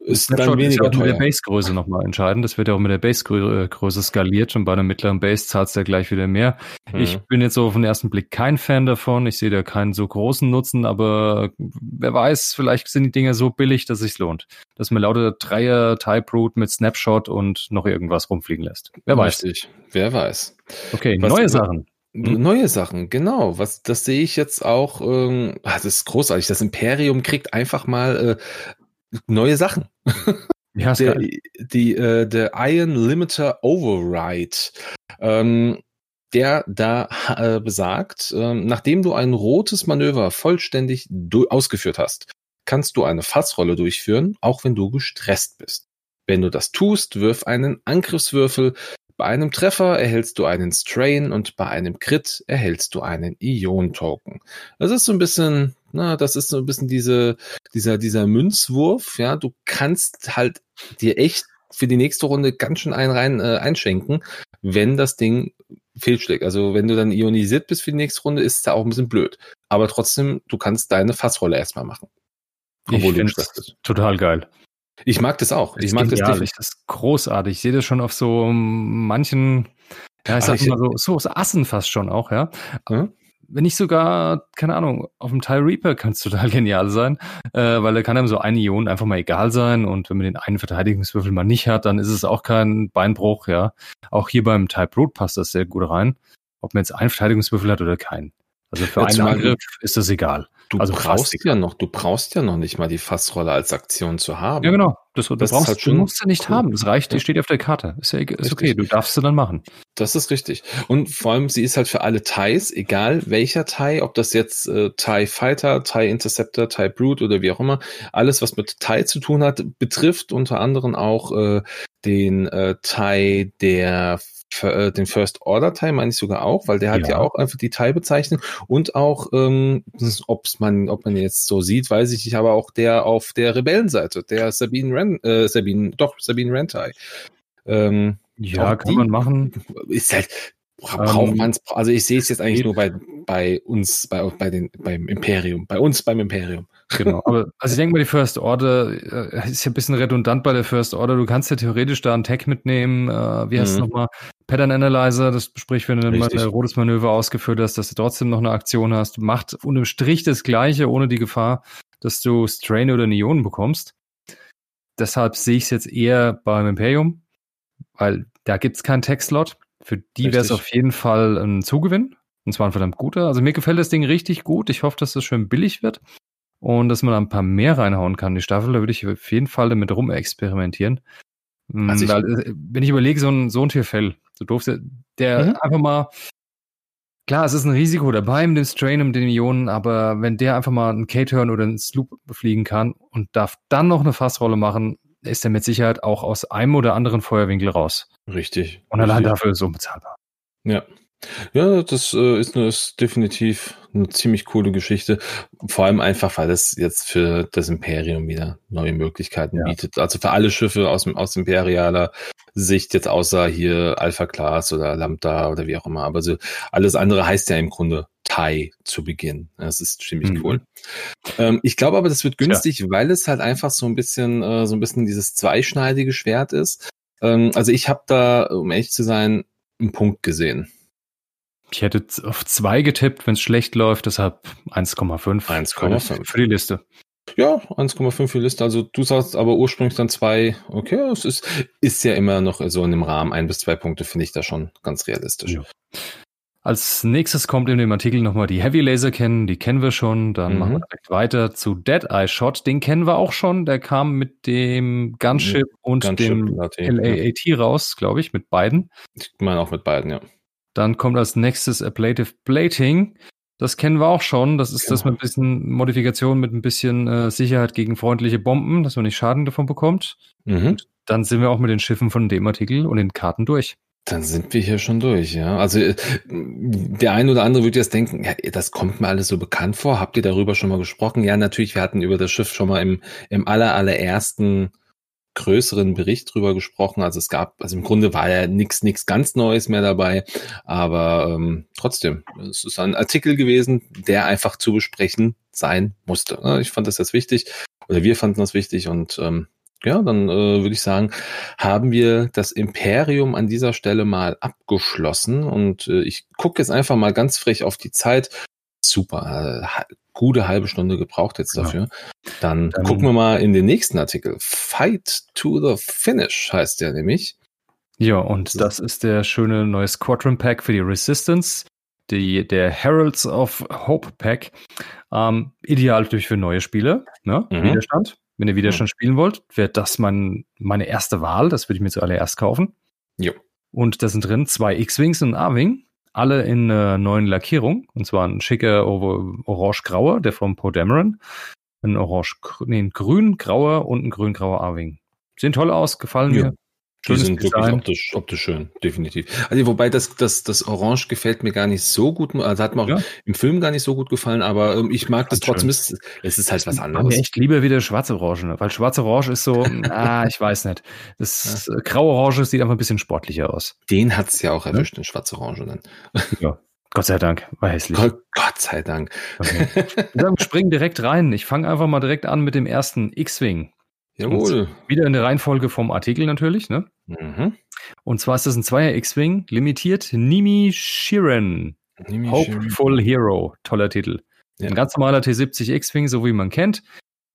S1: ist dann weniger ist ja auch mit der Basegröße nochmal entscheidend. Das wird ja auch mit der Basegröße skaliert und bei einer mittleren Base zahlst du ja gleich wieder mehr. Mhm. Ich bin jetzt so auf den ersten Blick kein Fan davon. Ich sehe da keinen so großen Nutzen, aber wer weiß, vielleicht sind die Dinger so billig, dass es sich lohnt. Dass man lauter Dreier Type Root mit Snapshot und noch irgendwas rumfliegen lässt. Wer weiß.
S2: Richtig. Wer weiß.
S1: Okay, Was, neue Sachen.
S2: Hm? Neue Sachen, genau. Was das sehe ich jetzt auch. Ähm, ah, das ist großartig. Das Imperium kriegt einfach mal äh, neue Sachen. Ja, der, die, äh, der Iron Limiter Override, ähm, der da äh, besagt, äh, nachdem du ein rotes Manöver vollständig ausgeführt hast, kannst du eine Fassrolle durchführen, auch wenn du gestresst bist. Wenn du das tust, wirf einen Angriffswürfel bei einem Treffer erhältst du einen Strain und bei einem Crit erhältst du einen Ion-Token. Das ist so ein bisschen, na, das ist so ein bisschen diese, dieser, dieser Münzwurf, ja. Du kannst halt dir echt für die nächste Runde ganz schön einen rein äh, einschenken, wenn das Ding fehlschlägt. Also wenn du dann ionisiert bist für die nächste Runde, ist es da auch ein bisschen blöd. Aber trotzdem, du kannst deine Fassrolle erstmal machen.
S1: Obwohl ich finde total geil.
S2: Ich mag das auch.
S1: Das ich mag genial. das definitiv. Das ist großartig. Ich sehe das schon auf so manchen, ja, ich sag mal so, so, Assen fast schon auch, ja. Hm? Wenn nicht sogar, keine Ahnung, auf dem Tile Reaper kann es total genial sein, äh, weil da kann einem so eine Ion einfach mal egal sein und wenn man den einen Verteidigungswürfel mal nicht hat, dann ist es auch kein Beinbruch, ja. Auch hier beim Type Root passt das sehr gut rein, ob man jetzt einen Verteidigungswürfel hat oder keinen. Also für einen Angriff ist das egal.
S2: Du also brauchst ja noch, du brauchst ja noch nicht mal die Fassrolle als Aktion zu haben.
S1: Ja, genau. Das, das, das brauchst, halt du musst sie nicht cool. haben. Das reicht, die steht auf der Karte. Ist ja ist okay, du darfst sie dann machen.
S2: Das ist richtig. Und vor allem, sie ist halt für alle TIEs, egal welcher TIE, ob das jetzt äh, TIE Fighter, TIE Interceptor, TIE Brute oder wie auch immer, alles, was mit TIE zu tun hat, betrifft unter anderem auch äh, den äh, TIE der äh, den First Order Teil meine ich sogar auch, weil der hat ja, ja auch einfach die Teilbezeichnung und auch, ähm, ob's man, ob man jetzt so sieht, weiß ich nicht, aber auch der auf der Rebellenseite, der Sabine Ren, äh, Sabine, doch, Sabine Rentai.
S1: Ähm, ja, kann die, man machen.
S2: Ist halt, braucht ähm, man es, also ich sehe es jetzt eigentlich nur bei, bei uns, bei, bei den, beim Imperium, bei uns beim Imperium.
S1: Genau, aber also ich denke mal, die First Order äh, ist ja ein bisschen redundant bei der First Order. Du kannst ja theoretisch da einen Tag mitnehmen, äh, wie heißt mhm. es nochmal? Pattern Analyzer, das sprich, wenn du ein rotes Manöver ausgeführt hast, dass du trotzdem noch eine Aktion hast. Macht unterm Strich das Gleiche, ohne die Gefahr, dass du Strain oder Neonen bekommst. Deshalb sehe ich es jetzt eher beim Imperium, weil da gibt es keinen Tech-Slot. Für die wäre es auf jeden Fall ein Zugewinn. Und zwar ein verdammt guter. Also mir gefällt das Ding richtig gut. Ich hoffe, dass das schön billig wird und dass man da ein paar mehr reinhauen kann. Die Staffel, da würde ich auf jeden Fall damit rumexperimentieren. Mm, also Weil, äh, wenn ich überlege, so ein, so ein Tierfell, so doof, der mhm. einfach mal, klar, es ist ein Risiko dabei mit dem Strain und den Ionen, aber wenn der einfach mal einen K-Turn oder einen Sloop befliegen kann und darf dann noch eine Fassrolle machen, ist er mit Sicherheit auch aus einem oder anderen Feuerwinkel raus.
S2: Richtig.
S1: Und allein dafür ist es unbezahlbar.
S2: Ja. Ja, das äh, ist, ist definitiv eine ziemlich coole Geschichte. Vor allem einfach, weil es jetzt für das Imperium wieder neue Möglichkeiten ja. bietet. Also für alle Schiffe aus aus imperialer Sicht jetzt außer hier Alpha Class oder Lambda oder wie auch immer. Aber so alles andere heißt ja im Grunde TIE zu Beginn. Das ist ziemlich mhm. cool. Ähm, ich glaube aber, das wird günstig, ja. weil es halt einfach so ein bisschen, äh, so ein bisschen dieses zweischneidige Schwert ist. Ähm, also ich habe da, um ehrlich zu sein, einen Punkt gesehen.
S1: Ich hätte auf zwei getippt, wenn es schlecht läuft, deshalb 1,5.
S2: 1,5
S1: für die Liste.
S2: Ja, 1,5 für die Liste. Also du sagst aber ursprünglich dann zwei. Okay, es ist, ist ja immer noch so in dem Rahmen. Ein bis zwei Punkte finde ich da schon ganz realistisch. Ja.
S1: Als nächstes kommt in dem Artikel nochmal die Heavy Laser kennen, die kennen wir schon. Dann mhm. machen wir direkt weiter zu Dead Eye Shot. Den kennen wir auch schon. Der kam mit dem Gunship mhm. und Gunship dem LAAT ja. raus, glaube ich, mit beiden.
S2: Ich meine auch mit beiden, ja.
S1: Dann kommt als nächstes Ablative Plating. Das kennen wir auch schon. Das ist genau. das mit ein bisschen Modifikation, mit ein bisschen äh, Sicherheit gegen freundliche Bomben, dass man nicht Schaden davon bekommt. Mhm. Dann sind wir auch mit den Schiffen von dem Artikel und den Karten durch.
S2: Dann sind wir hier schon durch, ja. Also äh, der eine oder andere würde jetzt denken, ja, das kommt mir alles so bekannt vor. Habt ihr darüber schon mal gesprochen? Ja, natürlich, wir hatten über das Schiff schon mal im, im aller, allerersten größeren Bericht drüber gesprochen. Also es gab, also im Grunde war ja nichts nichts ganz Neues mehr dabei, aber ähm, trotzdem, es ist ein Artikel gewesen, der einfach zu besprechen sein musste. Ne? Ich fand das jetzt wichtig oder wir fanden das wichtig und ähm, ja, dann äh, würde ich sagen, haben wir das Imperium an dieser Stelle mal abgeschlossen und äh, ich gucke jetzt einfach mal ganz frech auf die Zeit. Super, äh, gute halbe Stunde gebraucht jetzt dafür. Ja. Dann, Dann gucken wir mal in den nächsten Artikel. Fight to the Finish heißt der nämlich.
S1: Ja, und das ist der schöne neue Squadron Pack für die Resistance. Die, der Heralds of Hope Pack. Ähm, ideal natürlich für neue Spiele. Ne? Mhm. Widerstand. Wenn ihr Widerstand mhm. spielen wollt, wäre das mein, meine erste Wahl. Das würde ich mir zuallererst kaufen.
S2: Jo.
S1: Und da sind drin zwei X-Wings und ein A-Wing alle in einer neuen Lackierung. Und zwar ein schicker orange-grauer, der vom Podameron. Ein orange, nee, ein grün-grauer und ein grün-grauer A-Wing. Sehen toll aus, gefallen ja. mir.
S2: Die sind Design. wirklich optisch, optisch schön, definitiv. Also wobei das, das, das Orange gefällt mir gar nicht so gut. Also hat mir auch ja. im Film gar nicht so gut gefallen, aber ähm, ich mag das, das trotzdem. Es, es ist halt was anderes.
S1: Mir echt lieber wieder schwarz-orange, ne? weil schwarz-orange ist so, ah, ich weiß nicht. Das ja. graue-orange sieht einfach ein bisschen sportlicher aus.
S2: Den hat's ja auch erwischt, den schwarz-orange dann.
S1: Ja. Gott sei Dank, war hässlich.
S2: Gott, Gott sei Dank.
S1: Okay. Dann springen direkt rein. Ich fange einfach mal direkt an mit dem ersten X-Wing.
S2: Jawohl.
S1: wieder in der Reihenfolge vom Artikel natürlich, ne? Mhm. Und zwar ist das ein Zweier X-Wing, limitiert Nimi Shiren. Nimi Hopeful Shiren. Hero. Toller Titel. Ja. Ein ganz normaler T70 X-Wing, so wie man kennt.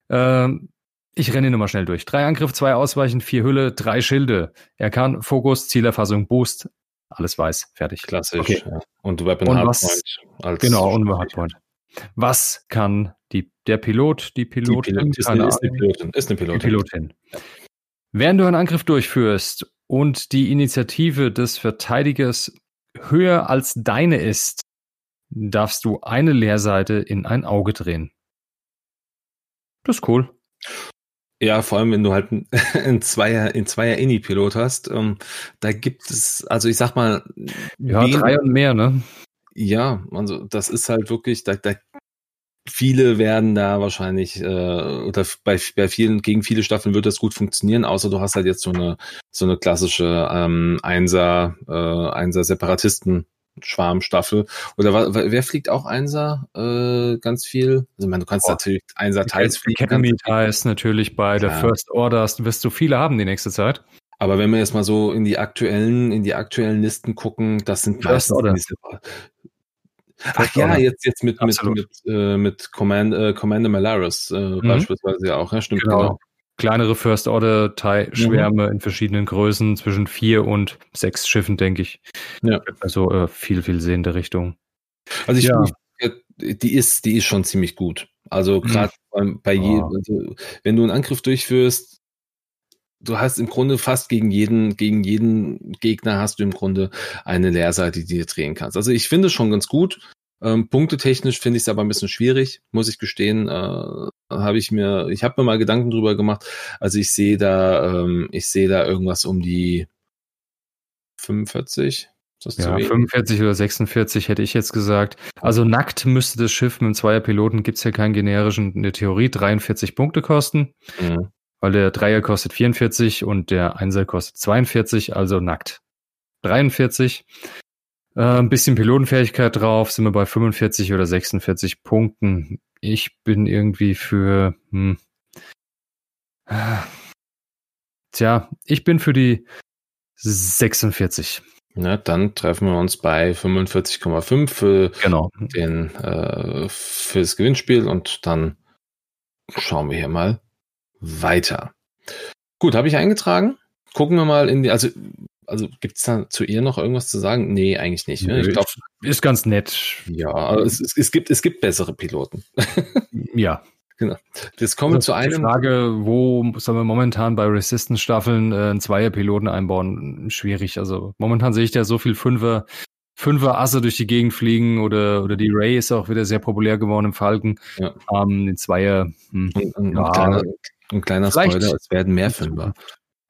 S1: Ähm, ich renne ihn nochmal schnell durch. Drei Angriff, zwei Ausweichen, vier Hülle, drei Schilde. Er kann Fokus, Zielerfassung, Boost. Alles weiß. Fertig.
S2: Klassisch. Okay. Ja. Und Weapon
S1: und Hardpoint. Als genau, und Hardpoint. Was kann die, der Pilot, die Pilotin, die Pilot,
S2: ist, eine, ist, eine Pilotin, ist eine Pilotin.
S1: Pilotin. Während du einen Angriff durchführst und die Initiative des Verteidigers höher als deine ist, darfst du eine Leerseite in ein Auge drehen. Das ist cool.
S2: Ja, vor allem, wenn du halt ein Zweier, in Zweier Inni-Pilot hast, ähm, da gibt es, also ich sag mal.
S1: Ja, drei und mehr, ne?
S2: Ja, also das ist halt wirklich, da, da viele werden da wahrscheinlich äh, oder bei, bei vielen gegen viele Staffeln wird das gut funktionieren, außer du hast halt jetzt so eine so eine klassische ähm, Einser äh, Einser Separatisten Schwarmstaffel oder wer fliegt auch Einser äh, ganz viel? Also ich meine, du kannst oh. natürlich Einser Teils
S1: fliegen. Academy Teils natürlich bei der First Orders wirst du viele haben die nächste Zeit.
S2: Aber wenn wir jetzt mal so in die aktuellen, in die aktuellen Listen gucken, das sind meistens Ach ja, jetzt, jetzt mit, mit, mit, äh, mit Command, äh, Commander Malaris äh, mhm. beispielsweise ja auch. Ja, stimmt, genau. genau.
S1: Kleinere First Order Schwärme mhm. in verschiedenen Größen, zwischen vier und sechs Schiffen, denke ich. Ja. Also äh, viel, viel sehende Richtung.
S2: Also ich, ja. ich die ist, die ist schon ziemlich gut. Also gerade mhm. bei jedem, also, wenn du einen Angriff durchführst, du hast im Grunde fast gegen jeden, gegen jeden Gegner hast du im Grunde eine Leerseite, die du drehen kannst. Also ich finde es schon ganz gut. Ähm, punktetechnisch finde ich es aber ein bisschen schwierig, muss ich gestehen. Äh, habe ich mir, ich habe mir mal Gedanken drüber gemacht. Also ich sehe da, ähm, ich sehe da irgendwas um die 45.
S1: ja, 45 oder 46 hätte ich jetzt gesagt. Also nackt müsste das Schiff mit einem Zweierpiloten, gibt es ja keinen generischen, in der Theorie 43 Punkte kosten. Mhm. Weil der Dreier kostet 44 und der Einser kostet 42, also nackt 43. Äh, ein bisschen Pilotenfähigkeit drauf, sind wir bei 45 oder 46 Punkten. Ich bin irgendwie für, hm, tja, ich bin für die 46.
S2: Na, dann treffen wir uns bei 45,5 für
S1: Genau.
S2: den äh, fürs Gewinnspiel und dann schauen wir hier mal weiter. Gut, habe ich eingetragen. Gucken wir mal in die, also, also gibt es da zu ihr noch irgendwas zu sagen? Nee, eigentlich nicht. Ne? Ich glaube,
S1: Ist ganz nett.
S2: ja, aber es, es, es, gibt, es gibt bessere Piloten.
S1: Ja.
S2: Jetzt kommen wir
S1: Also
S2: zu
S1: Die
S2: einem.
S1: Frage, wo sollen wir momentan bei Resistance-Staffeln äh, einen Zweierpiloten einbauen? Schwierig. Also momentan sehe ich da so viel Fünfer, Fünfer Asse durch die Gegend fliegen oder, oder die Ray ist auch wieder sehr populär geworden im Falken.
S2: Ja.
S1: Ähm, den Zweier, hm,
S2: Ein, ein,
S1: Ja.
S2: ein kleiner, ein kleiner
S1: Vielleicht-
S2: Spoiler, es werden mehr Fünfer.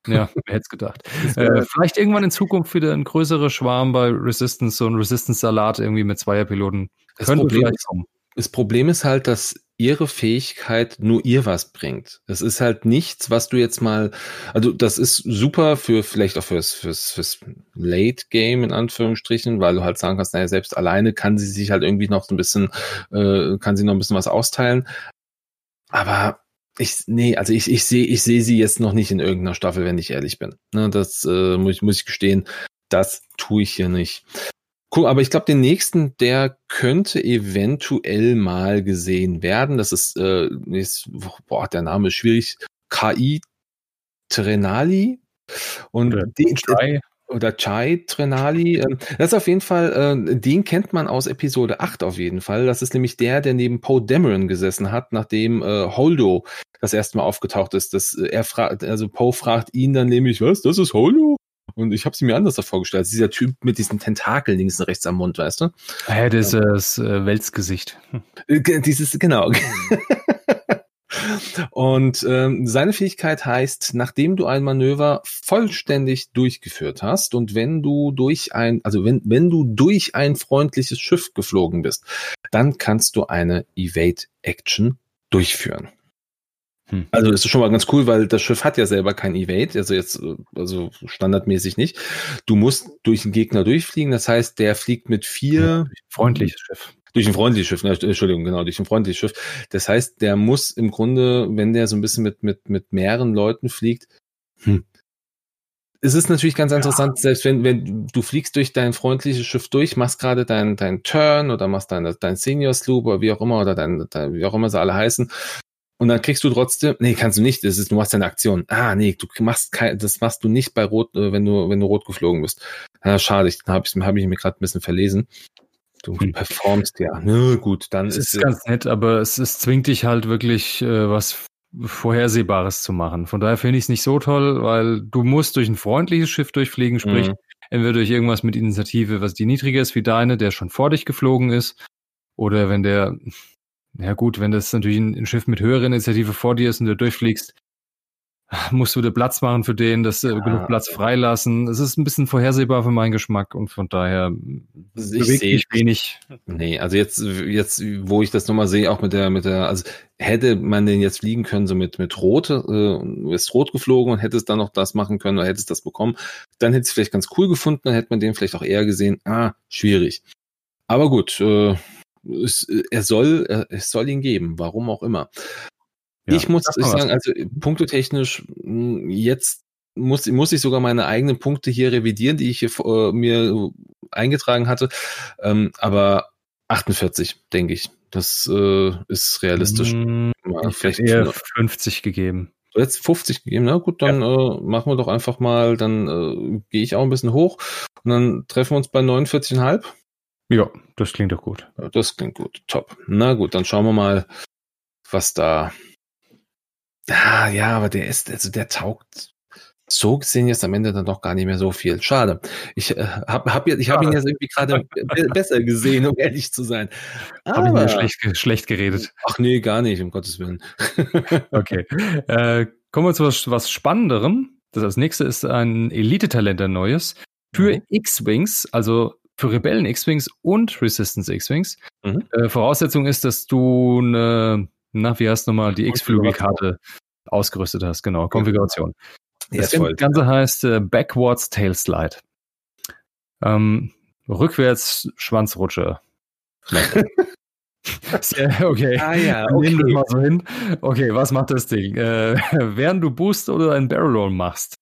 S1: ja, wer hätte es gedacht. Äh, vielleicht irgendwann in Zukunft wieder ein größerer Schwarm bei Resistance, so ein Resistance-Salat irgendwie mit Zweierpiloten.
S2: Das
S1: Könnte
S2: Problem,
S1: vielleicht kommen.
S2: das Problem ist halt, dass ihre Fähigkeit nur ihr was bringt. Es ist halt nichts, was du jetzt mal, also das ist super für vielleicht auch fürs, fürs, fürs Late Game in Anführungsstrichen, weil du halt sagen kannst, naja, selbst alleine kann sie sich halt irgendwie noch so ein bisschen, äh, kann sie noch ein bisschen was austeilen. Aber ich, nee, also ich, ich sehe, ich sehe sie jetzt noch nicht in irgendeiner Staffel, wenn ich ehrlich bin. Ne, das äh, muss, ich, muss ich gestehen, das tue ich hier nicht. Cool, aber ich glaube, den nächsten, der könnte eventuell mal gesehen werden. Das ist, äh, ist boah, der Name ist schwierig. KI Trenali. Und den. Oder Chai Trenali. ähm, Das ist auf jeden Fall, äh, den kennt man aus Episode 8 auf jeden Fall. Das ist nämlich der, der neben Poe Dameron gesessen hat, nachdem äh, Holdo das erste Mal aufgetaucht ist. Das, äh, er fragt, also Poe fragt ihn dann nämlich, was, das ist Holdo? Und ich habe sie mir anders vorgestellt. Dieser Typ mit diesen Tentakeln links und rechts am Mund, weißt du?
S1: Ja, das ist das äh, Weltsgesicht.
S2: Ge- Dieses, genau. Und ähm, seine Fähigkeit heißt, nachdem du ein Manöver vollständig durchgeführt hast und wenn du durch ein, also wenn, wenn du durch ein freundliches Schiff geflogen bist, dann kannst du eine Evade-Action durchführen.
S1: Hm.
S2: Also das ist schon mal ganz cool, weil das Schiff hat ja selber kein Evade, also jetzt, also standardmäßig nicht. Du musst durch den Gegner durchfliegen, das heißt, der fliegt mit vier
S1: Freundliches Schiff.
S2: Durch ein freundliches Schiff, ne, Entschuldigung, genau, durch ein freundliches Schiff. Das heißt, der muss im Grunde, wenn der so ein bisschen mit, mit, mit mehreren Leuten fliegt, hm. Es ist natürlich ganz interessant, selbst wenn, wenn du fliegst durch dein freundliches Schiff durch, machst gerade dein, dein Turn oder machst dein, dein Senior Sloop oder wie auch immer, oder dein, dein, wie auch immer sie alle heißen. Und dann kriegst du trotzdem, nee, kannst du nicht, das ist, du machst deine Aktion. Ah, nee, du machst kein, das machst du nicht bei Rot, äh, wenn du, wenn du rot geflogen bist. Ja, schade, ich, dann habe ich, hab ich mir gerade ein bisschen verlesen. Du
S1: Hm.
S2: performst ja. Na gut, dann
S1: Es
S2: ist,
S1: ist ganz nett, aber es, es zwingt dich halt wirklich, äh, was Vorhersehbares zu machen. Von daher finde ich es nicht so toll, weil du musst durch ein freundliches Schiff durchfliegen, sprich,
S2: Mhm.
S1: entweder durch irgendwas mit Initiative, was die niedriger ist wie deine, der schon vor dich geflogen ist, oder wenn der, ja gut, wenn das natürlich ein, ein Schiff mit höherer Initiative vor dir ist und du durchfliegst, musst du dir Platz machen für den, dass äh, genug Platz freilassen. Es ist ein bisschen vorhersehbar für meinen Geschmack und von daher
S2: Also
S1: bewegt
S2: seh-
S1: mich wenig.
S2: Nee, also jetzt, jetzt, wo ich das nochmal sehe, auch mit der, mit der, also hätte man den jetzt fliegen können, so mit, mit Rot, äh, ist rot geflogen und hätte es dann noch das machen können oder hätte es das bekommen, dann hätte es vielleicht ganz cool gefunden, dann hätte man den vielleicht auch eher gesehen, ah, schwierig. Aber gut, äh, es, er soll, er, es soll ihn geben, warum auch immer.
S1: Ja,
S2: ich muss ich sagen, also punktetechnisch, mh, jetzt muss, muss ich sogar meine eigenen Punkte hier revidieren, die ich hier äh, mir eingetragen hatte. Ähm, aber 48, denke ich. Das äh, ist realistisch. Mal
S1: Ich
S2: vielleicht
S1: eher 50 gegeben.
S2: jetzt 50 gegeben. Na gut, dann äh, machen wir doch einfach mal, dann äh, gehe ich auch ein bisschen hoch und dann treffen wir uns bei 49,5.
S1: Ja, das klingt doch gut.
S2: Ja, Das klingt gut. Top. Na gut, dann schauen wir mal, was da. Ah, ja, aber der ist, also der taugt so gesehen jetzt am Ende dann doch gar nicht mehr so viel. Schade. Ich äh, habe hab, ich hab ihn jetzt irgendwie gerade be- besser gesehen, um ehrlich zu sein.
S1: Habe ich mir schlecht, schlecht geredet.
S2: ach nee, gar nicht, um Gottes Willen.
S1: Okay. äh, kommen wir zu was, was Spannenderem. Das als nächstes ist ein Elite-Talent, ein neues. Für
S2: Mhm.
S1: X-Wings, also für Rebellen X-Wings und Resistance X-Wings.
S2: Mhm.
S1: Äh, Voraussetzung ist, dass du eine, na, wie heißt nochmal, die X-Flügelkarte ausgerüstet hast, genau, Konfiguration.
S2: Ja,
S1: Das
S2: voll.
S1: Ganze heißt äh, Backwards Tail Slide. Ähm, rückwärts Schwanzrutsche. Okay.
S2: Ah ja,
S1: Nehmen wir
S2: okay.
S1: mal so hin. Okay, was macht das Ding? Äh, während du Boost oder einen Barrel Roll machst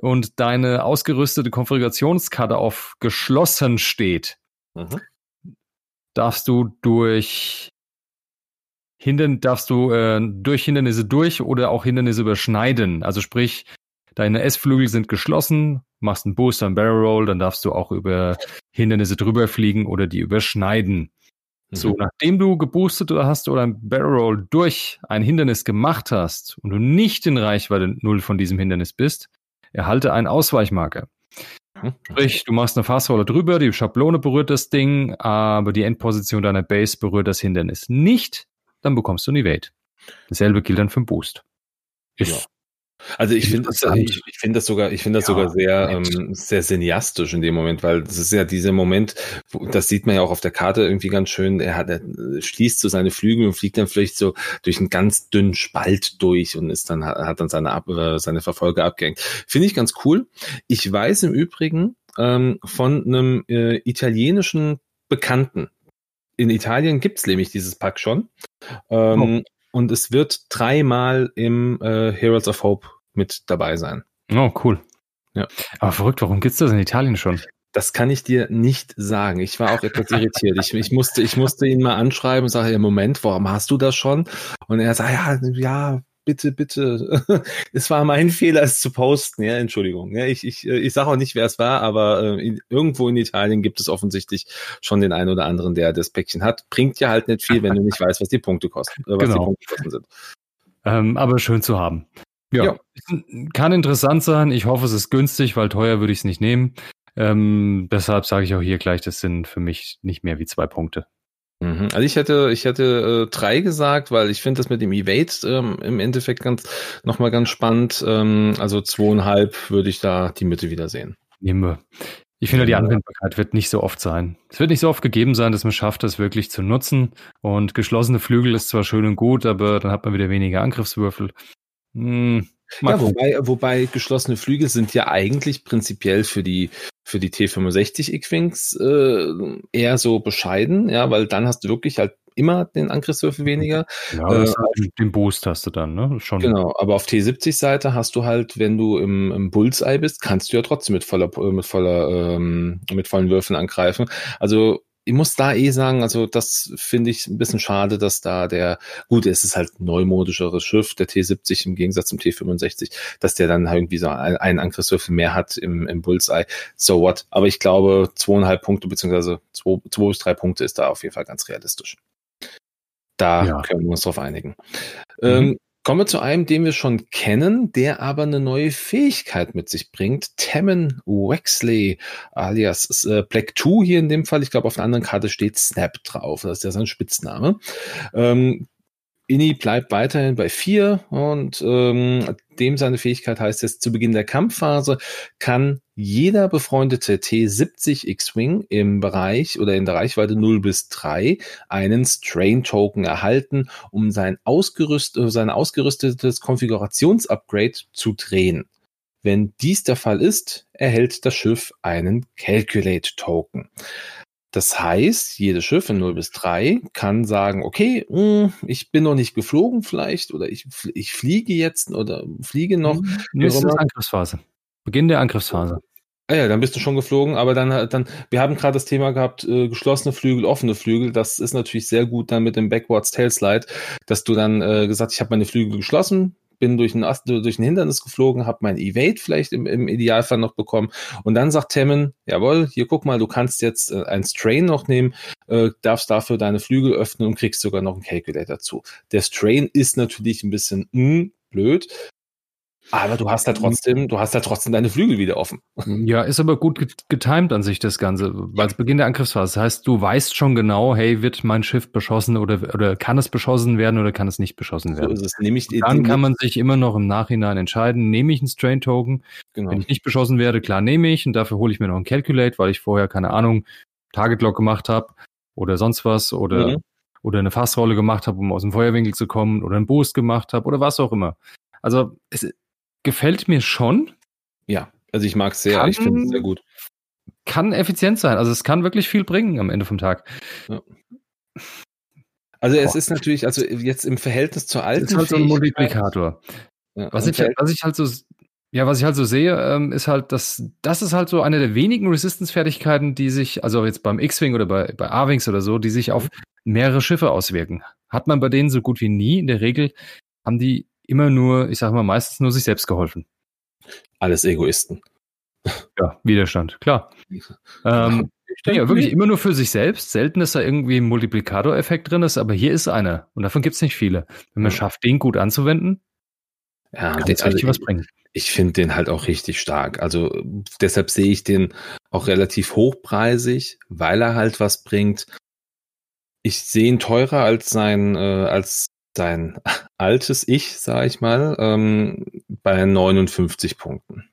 S1: und deine ausgerüstete Konfigurationskarte auf geschlossen steht,
S2: Mhm.
S1: darfst du durch Hindern darfst du äh, durch Hindernisse durch oder auch Hindernisse überschneiden. Also sprich, deine S-Flügel sind geschlossen, machst einen Boost, einen Barrel Roll, dann darfst du auch über Hindernisse drüber fliegen oder die überschneiden. So,
S2: Mhm.
S1: nachdem du geboostet hast oder ein Barrel Roll durch ein Hindernis gemacht hast und du nicht in Reichweite null von diesem Hindernis bist, erhalte einen Ausweichmarker.
S2: Mhm.
S1: Sprich, du machst eine Fastroller drüber, die Schablone berührt das Ding, aber die Endposition deiner Base berührt das Hindernis nicht, dann bekommst du ein Evade. Dasselbe gilt dann für den Boost. Ist
S2: Also ich finde das,
S1: Interessant.
S2: ich, ich finde das sogar, ich finde das
S1: Ja,
S2: sogar sehr, ähm, sehr cineastisch in dem Moment, weil das ist ja dieser Moment, wo, das sieht man ja auch auf der Karte irgendwie ganz schön. Er hat, er schließt so seine Flügel und fliegt dann vielleicht so durch einen ganz dünnen Spalt durch und ist dann hat dann seine Ab, äh, seine Verfolger abgehängt. Finde ich ganz cool. Ich weiß im Übrigen ähm, von einem äh, italienischen Bekannten. In Italien gibt's nämlich dieses Pack schon. Ähm, Und es wird dreimal im äh, Heroes of Hope mit dabei sein.
S1: Oh, cool.
S2: Ja.
S1: Aber verrückt, warum gibt's das in Italien schon?
S2: Das kann ich dir nicht sagen. Ich war auch etwas irritiert. Ich, ich, musste, ich musste ihn mal anschreiben und sage, ja, Moment, warum hast du das schon? Und er sagt, ja, ja, bitte, bitte. Es war mein Fehler, es zu posten. Ja, Entschuldigung. Ja, ich ich, ich sage auch nicht, wer es war, aber äh, irgendwo in Italien gibt es offensichtlich schon den einen oder anderen, der das Päckchen hat. Bringt ja halt nicht viel, wenn du nicht weißt, was die Punkte kosten. Äh, was
S1: Genau.
S2: die Punkte kosten sind.
S1: Ähm, aber schön zu haben. Ja.
S2: Ja.
S1: Kann interessant sein. Ich hoffe, es ist günstig, weil teuer würde ich es nicht nehmen. Ähm, deshalb sage ich auch hier gleich, das sind für mich nicht mehr wie zwei Punkte.
S2: Mhm. Also ich hätte, ich hätte äh, drei gesagt, weil ich finde das mit dem Evade ähm, im Endeffekt ganz nochmal ganz spannend. Ähm, also zweieinhalb würde ich da die Mitte wieder sehen.
S1: Nehmen wir. Ich finde, die. Anwendbarkeit wird nicht so oft sein. Es wird nicht so oft gegeben sein, dass man schafft, das wirklich zu nutzen. Und geschlossene Flügel ist zwar schön und gut, aber dann hat man wieder weniger Angriffswürfel. Hm,
S2: Ja, wobei, wobei geschlossene Flügel sind ja eigentlich prinzipiell für die für die T65 X-Wings äh, eher so bescheiden, ja, weil dann hast du wirklich halt immer den Angriffswürfel weniger.
S1: ja,
S2: äh,
S1: den Boost hast du dann, ne? Schon.
S2: Genau, aber auf T70-Seite hast du halt, wenn du im, im Bullseye bist, kannst du ja trotzdem mit voller, mit voller, ähm, mit vollen Würfeln angreifen. Also ich muss da eh sagen, also das finde ich ein bisschen schade, dass da der, gut, es ist halt neumodischeres Schiff, der T70 im Gegensatz zum T65, dass der dann irgendwie so ein- einen Angriffswürfel mehr hat im, im Bullseye. So what? Aber ich glaube, zweieinhalb Punkte beziehungsweise zwei, zwei bis drei Punkte ist da auf jeden Fall ganz realistisch. Da
S1: Ja.
S2: können wir uns drauf einigen.
S1: Mhm.
S2: Ähm, kommen wir zu einem, den wir schon kennen, der aber eine neue Fähigkeit mit sich bringt. Tammin Wexley, alias äh, Black 2 hier in dem Fall. Ich glaube, auf der anderen Karte steht Snap drauf. Das ist ja sein Spitzname. Ähm, Inni bleibt weiterhin bei vier und ähm, dem seine Fähigkeit heißt es, zu Beginn der Kampfphase kann jeder befreundete T70 X-Wing im Bereich oder in der Reichweite 0 bis 3 einen Strain-Token erhalten, um sein, ausgerüst, sein ausgerüstetes Konfigurationsupgrade zu drehen. Wenn dies der Fall ist, erhält das Schiff einen Calculate-Token. Das heißt, jedes Schiff in 0 bis 3 kann sagen, okay, mh, ich bin noch nicht geflogen vielleicht oder ich, ich fliege jetzt oder fliege noch.
S1: Ist
S2: Roman?
S1: Angriffsphase. Beginn der Angriffsphase.
S2: Ah ja, dann bist du schon geflogen, aber dann, dann wir haben gerade das Thema gehabt, äh, geschlossene Flügel, offene Flügel. Das ist natürlich sehr gut dann mit dem Backwards Tail Slide, dass du dann äh, gesagt, ich habe meine Flügel geschlossen, bin durch ein, durch ein Hindernis geflogen, habe mein Evade vielleicht im, im Idealfall noch bekommen und dann sagt Temmen, jawohl, hier guck mal, du kannst jetzt äh, ein Strain noch nehmen, äh, darfst dafür deine Flügel öffnen und kriegst sogar noch einen Calculator dazu. Der Strain ist natürlich ein bisschen mh, blöd, aber du hast da trotzdem, du hast da trotzdem deine Flügel wieder offen.
S1: Ja, ist aber gut get- getimed an sich das Ganze, weil es Beginn der Angriffsphase. Das heißt, du weißt schon genau, hey, wird mein Schiff beschossen oder, oder kann es beschossen werden oder kann es nicht beschossen
S2: So
S1: werden.
S2: ist es. Nämlich
S1: Dann kann man sich immer noch im Nachhinein entscheiden, nehme ich einen Strain-Token,
S2: genau.
S1: wenn ich nicht beschossen werde, klar nehme ich und dafür hole ich mir noch einen Calculate, weil ich vorher, keine Ahnung, Target Lock gemacht habe oder sonst was oder,
S2: Mhm.
S1: oder eine Fassrolle gemacht habe, um aus dem Feuerwinkel zu kommen oder einen Boost gemacht habe oder was auch immer. Also es gefällt mir schon.
S2: Ja, also ich mag es sehr, kann, ich finde es sehr gut.
S1: Kann effizient sein, also es kann wirklich viel bringen am Ende vom Tag. Ja.
S2: Also es ist natürlich, also jetzt im Verhältnis zur alten. Es
S1: ist halt so ein Multiplikator. Ja, was, ich, was ich halt so, ja, was ich halt so sehe, ähm, ist halt, dass das ist halt so eine der wenigen Resistance-Fertigkeiten, die sich, also jetzt beim X-Wing oder bei, bei A-Wings oder so, die sich auf mhm. mehrere Schiffe auswirken. Hat man bei denen so gut wie nie. In der Regel haben die immer nur, ich sag mal, meistens nur sich selbst geholfen.
S2: Alles Egoisten.
S1: Ja, Widerstand, klar. ähm, ja, wirklich immer nur für sich selbst. Selten ist da irgendwie ein Multiplikator-Effekt drin ist, aber hier ist einer. Und davon gibt es nicht viele. Wenn man schafft, den gut anzuwenden,
S2: ja, kann es richtig was bringen. Ich finde den halt auch richtig stark. Also deshalb sehe ich den auch relativ hochpreisig, weil er halt was bringt. Ich sehe ihn teurer als sein, äh, als sein altes Ich, sage ich mal, ähm, bei 59 Punkten.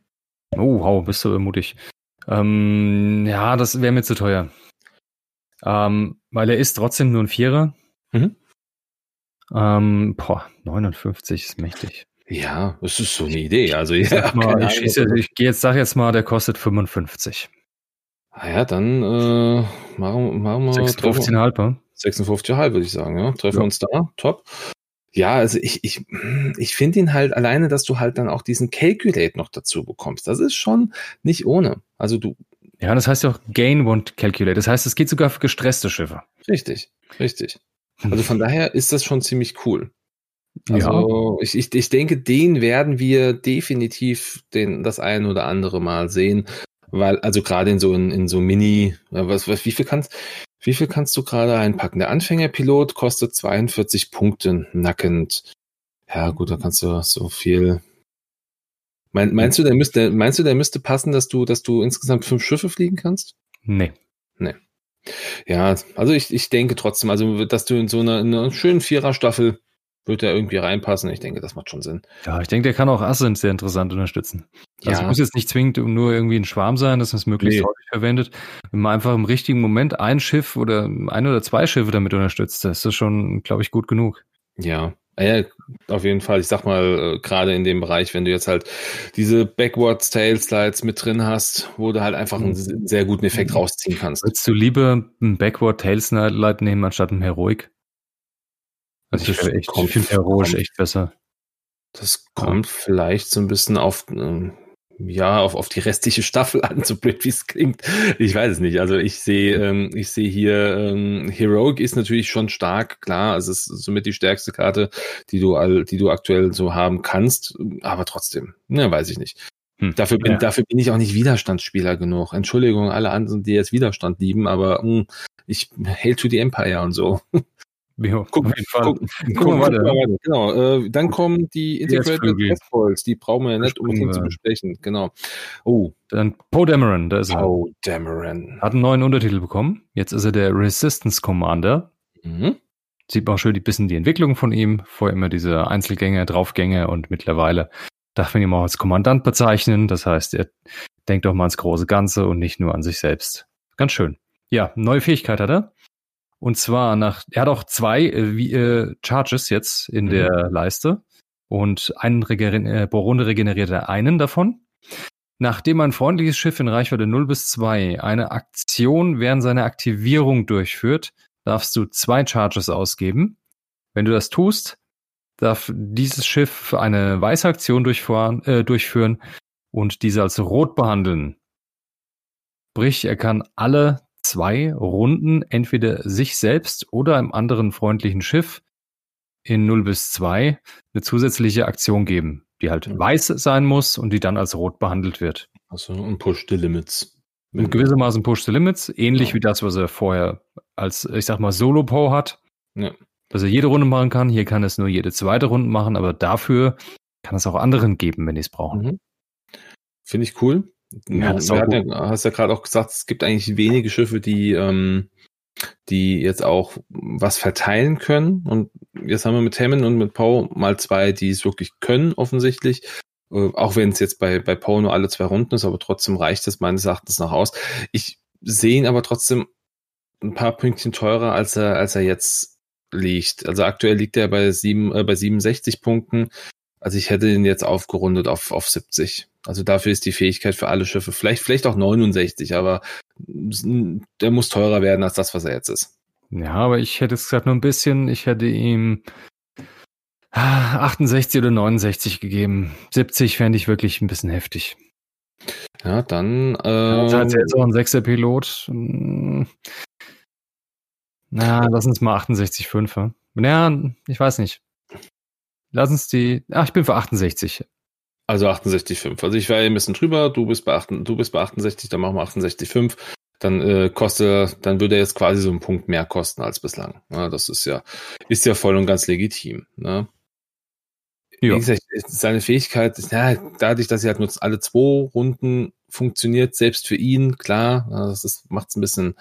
S1: Oh, wow, bist du mutig. Ähm, ja, das wäre mir zu teuer. Ähm, weil er ist trotzdem nur ein Vierer. Mhm. Ähm, boah, 59 ist mächtig.
S2: Ja, das ist so eine Idee. Also
S1: ich, ja, mal, ich, schieße, ich gehe jetzt, sag jetzt mal, der kostet 55.
S2: Ah ja, dann äh, machen, machen wir
S1: 56,5.
S2: 56,5 würde ich sagen, ja. Treffen ja. uns da. Top. Ja, also ich, ich, ich finde ihn halt alleine, dass du halt dann auch diesen Calculate noch dazu bekommst. Das ist schon nicht ohne. Also du.
S1: Ja, das heißt ja auch Gain Won't Calculate. Das heißt, es geht sogar für gestresste Schiffe.
S2: Richtig, richtig. Also von daher ist das schon ziemlich cool. Also ja. ich, ich, ich denke, den werden wir definitiv den, das ein oder andere Mal sehen. Weil, also gerade in so in, in so Mini, was, was, wie viel kannst, wie viel kannst du gerade einpacken? Der Anfängerpilot kostet 42 Punkte nackend. Ja, gut, da kannst du so viel. Mein, meinst du, der müsste, meinst du, der müsste passen, dass du, dass du insgesamt fünf Schiffe fliegen kannst?
S1: Nee.
S2: Nee. Ja, also ich, ich denke trotzdem, also, dass du in so einer, in einer schönen Viererstaffel wird er irgendwie reinpassen. Ich denke, das macht schon Sinn.
S1: Ja, ich denke, der kann auch Ascent sehr interessant unterstützen. Also ja. muss jetzt nicht zwingend nur irgendwie ein Schwarm sein, dass man es möglichst nee. häufig verwendet. Wenn man einfach im richtigen Moment ein Schiff oder ein oder zwei Schiffe damit unterstützt, das ist schon, glaube ich, gut genug.
S2: Ja. Ja, auf jeden Fall. Ich sag mal, äh, gerade in dem Bereich, wenn du jetzt halt diese Backwards Tail Slides mit drin hast, wo du halt einfach einen mhm. sehr guten Effekt mhm. rausziehen kannst.
S1: Würdest du lieber einen Backward Tail Slide nehmen anstatt einen Heroic? Also ich, ich finde heroisch kommt, echt besser.
S2: Das kommt ja. vielleicht so ein bisschen auf, ähm, ja, auf, auf die restliche Staffel an, so blöd wie es klingt. Ich weiß es nicht. Also ich sehe, ähm, ich sehe hier, ähm, Heroic ist natürlich schon stark, klar. Es ist somit die stärkste Karte, die du all, die du aktuell so haben kannst. Aber trotzdem, ne, weiß ich nicht. Hm. Dafür, bin, ja. dafür bin ich auch nicht Widerstandsspieler genug. Entschuldigung, alle anderen, die jetzt Widerstand lieben, aber mh, hm, ich Hail to the Empire und so.
S1: Jo, guck, auf jeden Fall.
S2: Guck, guck, guck mal weiter. Genau, äh, dann kommen die Integrated Testballs, die brauchen wir ja nicht unbedingt zu besprechen. Genau.
S1: Oh. Dann Poe Dameron, da ist
S2: er. Poe Dameron.
S1: Hat einen neuen Untertitel bekommen. Jetzt ist er der Resistance Commander. Mhm. Sieht man auch schön die bisschen die Entwicklung von ihm. Vorher immer diese Einzelgänge, Draufgänge und mittlerweile darf man ihn auch als Kommandant bezeichnen. Das heißt, er denkt auch mal ans große Ganze und nicht nur an sich selbst. Ganz schön. Ja, neue Fähigkeit hat er. Und zwar nach, er hat auch zwei äh, wie, äh, Charges jetzt in mhm. der Leiste und einen Regen äh, pro Runde regeneriert er einen davon. Nachdem ein freundliches Schiff in Reichweite 0 bis 2 eine Aktion während seiner Aktivierung durchführt, darfst du zwei Charges ausgeben. Wenn du das tust, darf dieses Schiff eine weiße Aktion durchfahren, äh, durchführen und diese als rot behandeln. Sprich, er kann alle zwei Runden entweder sich selbst oder einem anderen freundlichen Schiff in 0 bis 2 eine zusätzliche Aktion geben, die halt ja. weiß sein muss und die dann als rot behandelt wird.
S2: Also und Push the Limits.
S1: Und gewissermaßen Push the Limits, ähnlich ja. wie das, was er vorher als, ich sag mal, Solo-Po hat. Ja. Dass er jede Runde machen kann. Hier kann es nur jede zweite Runde machen, aber dafür kann es auch anderen geben, wenn die es brauchen. Mhm.
S2: Finde ich cool. Ja, das ja, hast ja gerade auch gesagt, es gibt eigentlich wenige Schiffe, die, ähm, die jetzt auch was verteilen können. Und jetzt haben wir mit Hammond und mit Poe mal zwei, die es wirklich können, offensichtlich. Äh, auch wenn es jetzt bei, bei Poe nur alle zwei Runden ist, aber trotzdem reicht es meines Erachtens noch aus. Ich sehe ihn aber trotzdem ein paar Pünktchen teurer, als er, als er jetzt liegt. Also aktuell liegt er bei sieben, äh, bei 67 Punkten. Also ich hätte ihn jetzt aufgerundet auf, auf 70. Also dafür ist die Fähigkeit für alle Schiffe vielleicht, vielleicht auch 69, aber der muss teurer werden als das, was er jetzt ist.
S1: Ja, aber ich hätte es gesagt nur ein bisschen. Ich hätte ihm 68 oder 69 gegeben. 70 fände ich wirklich ein bisschen heftig.
S2: Ja, dann. Äh,
S1: also hat jetzt auch ein Sechser-Pilot. Na, lass uns mal 68,5. Ja, ich weiß nicht. Lass uns die. Ach, ich bin für 68.
S2: Also 68,5. Also ich war ja ein bisschen drüber, du bist bei, 8, du bist bei 68, dann machen wir 68,5. Dann äh, kostet, dann würde er jetzt quasi so einen Punkt mehr kosten als bislang. Ja, das ist ja, ist ja voll und ganz legitim. Ne? Ja. Wie gesagt, seine Fähigkeit, ja, dadurch, dass er halt nur alle zwei Runden funktioniert, selbst für ihn, klar, das macht es ein bisschen,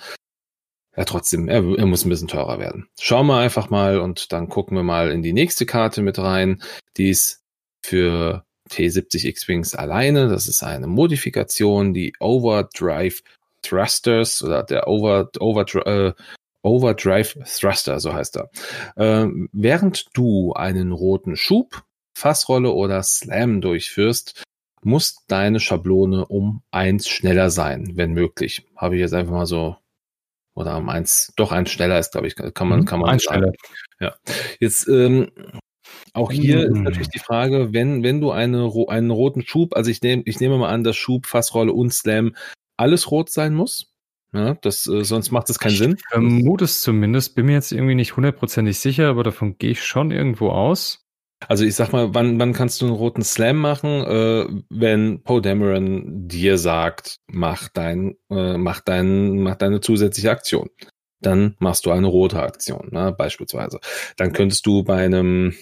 S2: ja, trotzdem, er, er, muss ein bisschen teurer werden. Schauen wir einfach mal und dann gucken wir mal in die nächste Karte mit rein. Die ist für T70 X-Wings alleine. Das ist eine Modifikation, die Overdrive Thrusters oder der Over, Over, äh, Overdrive Thruster, so heißt er. Ähm, während du einen roten Schub, Fassrolle oder Slam durchführst, muss deine Schablone um eins schneller sein, wenn möglich. Habe ich jetzt einfach mal so oder um eins, doch eins schneller ist, glaube ich, kann man, mhm, kann man
S1: eins schneller.
S2: Ja. Jetzt ähm, auch hier mhm. ist natürlich die Frage, wenn, wenn du eine, einen roten Schub, also ich nehme, ich nehme mal an, dass Schub, Fassrolle und Slam alles rot sein muss. Ja, das, äh, sonst macht es keinen ich Sinn.
S1: Vermute es zumindest, bin mir jetzt irgendwie nicht hundertprozentig sicher, aber davon gehe ich schon irgendwo aus.
S2: Also ich sag mal, wann, wann kannst du einen roten Slam machen, äh, wenn Poe Dameron dir sagt, mach dein, äh, mach dein, mach deine zusätzliche Aktion. Dann machst du eine rote Aktion, ne, beispielsweise. Dann könntest du bei einem,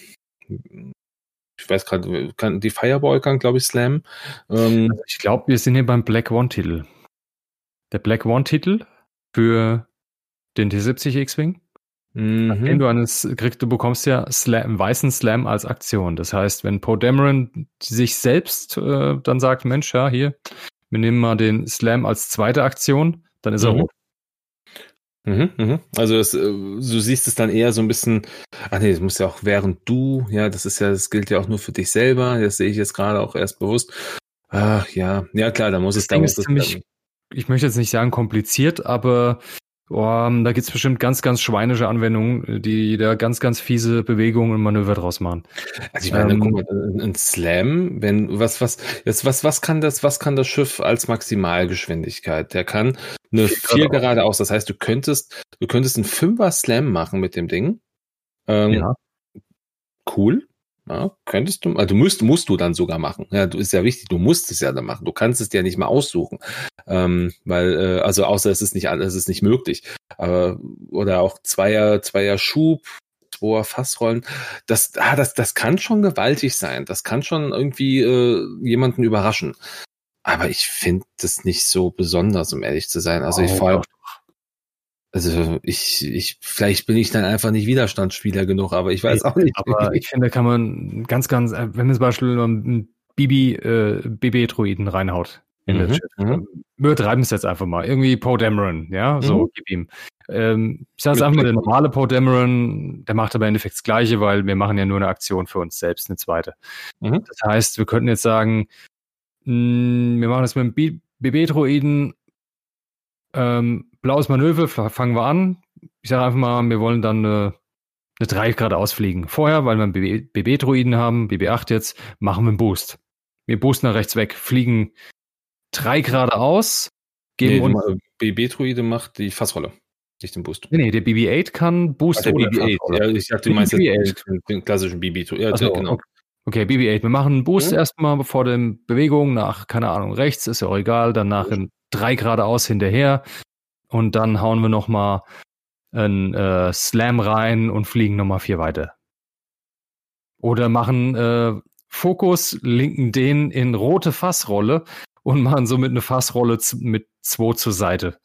S2: ich weiß gerade, die Fireball kann, glaube ich, Slam.
S1: Ähm, also ich glaube, wir sind hier beim Black One-Titel. Der Black One-Titel für den T70 X-Wing. Mhm. Du eines kriegst, du bekommst ja Slam, weißen Slam als Aktion. Das heißt, wenn Poe Dameron sich selbst äh, dann sagt, Mensch, ja, hier, wir nehmen mal den Slam als zweite Aktion, dann ist mhm. er rot.
S2: Mhm, mhm. Also das, äh, du siehst es dann eher so ein bisschen, ach nee, das muss ja auch während du, ja, das ist ja, das gilt ja auch nur für dich selber, das sehe ich jetzt gerade auch erst bewusst. Ach ja, ja klar, da muss das es
S1: da muss es ziemlich, ich möchte jetzt nicht sagen kompliziert, aber oh, da gibt's bestimmt ganz, ganz schweinische Anwendungen, die da ganz, ganz fiese Bewegungen und Manöver draus machen.
S2: Also ich meine, ähm, guck mal, ein Slam, wenn, was, was, jetzt, was, was kann das, was kann das Schiff als Maximalgeschwindigkeit? Der kann eine vier geradeaus. Das heißt, du könntest, du könntest einen Fünfer Slam machen mit dem Ding. Ähm, ja. Cool. Ja, könntest du, also musst, musst du dann sogar machen. Ja, du ist ja wichtig, du musst es ja dann machen. Du kannst es dir nicht mal aussuchen. Ähm, weil, äh, also außer es ist nicht es ist nicht möglich. Aber, oder auch Zweier, Zweier Schub, Zweier Fassrollen. Das, ah, das, das kann schon gewaltig sein. Das kann schon irgendwie äh, jemanden überraschen. Aber ich finde das nicht so besonders, um ehrlich zu sein. Also oh, ich vor allem, also ich, ich, vielleicht bin ich dann einfach nicht Widerstandsspieler genug, aber ich weiß auch nicht.
S1: Aber ich finde, da kann man ganz, ganz, äh, wenn man zum Beispiel einen Bibi, äh, BB-Druiden reinhaut in mhm. Mhm. Wir betreiben es jetzt einfach mal. Irgendwie Poe Dameron, ja, so, mhm. gib ihm. Ähm, ich sage einfach mal, der normale Poe Dameron, der macht aber im Endeffekt das Gleiche, weil wir machen ja nur eine Aktion für uns selbst, eine zweite. Mhm. Das heißt, wir könnten jetzt sagen, hm, wir machen das mit dem BB-Droiden. Ähm, blaues Manöver, fangen wir an. Ich sage einfach mal, wir wollen dann eine, eine 3 Grad ausfliegen. Vorher, weil wir einen BB-Droiden haben, BB-8 jetzt, machen wir einen Boost. Wir boosten nach rechts weg, fliegen 3 Grad aus,
S2: geben nee, uns. BB-Droide macht die Fassrolle. Nicht den Boost.
S1: Nee, nee, der BB-8 kann Boost.
S2: Also der BB-8, ja, ich dachte, du meinst den, den, klassischen BB-Droide. Ja,
S1: also, genau. Okay. Okay, BB-8. Wir machen einen Boost mhm. erstmal bevor der Bewegung nach, keine Ahnung, rechts, ist ja auch egal, danach in drei geradeaus hinterher und dann hauen wir nochmal einen äh, Slam rein und fliegen nochmal vier weiter. Oder machen äh, Fokus, linken den in rote Fassrolle und machen somit eine Fassrolle mit zwei zur Seite.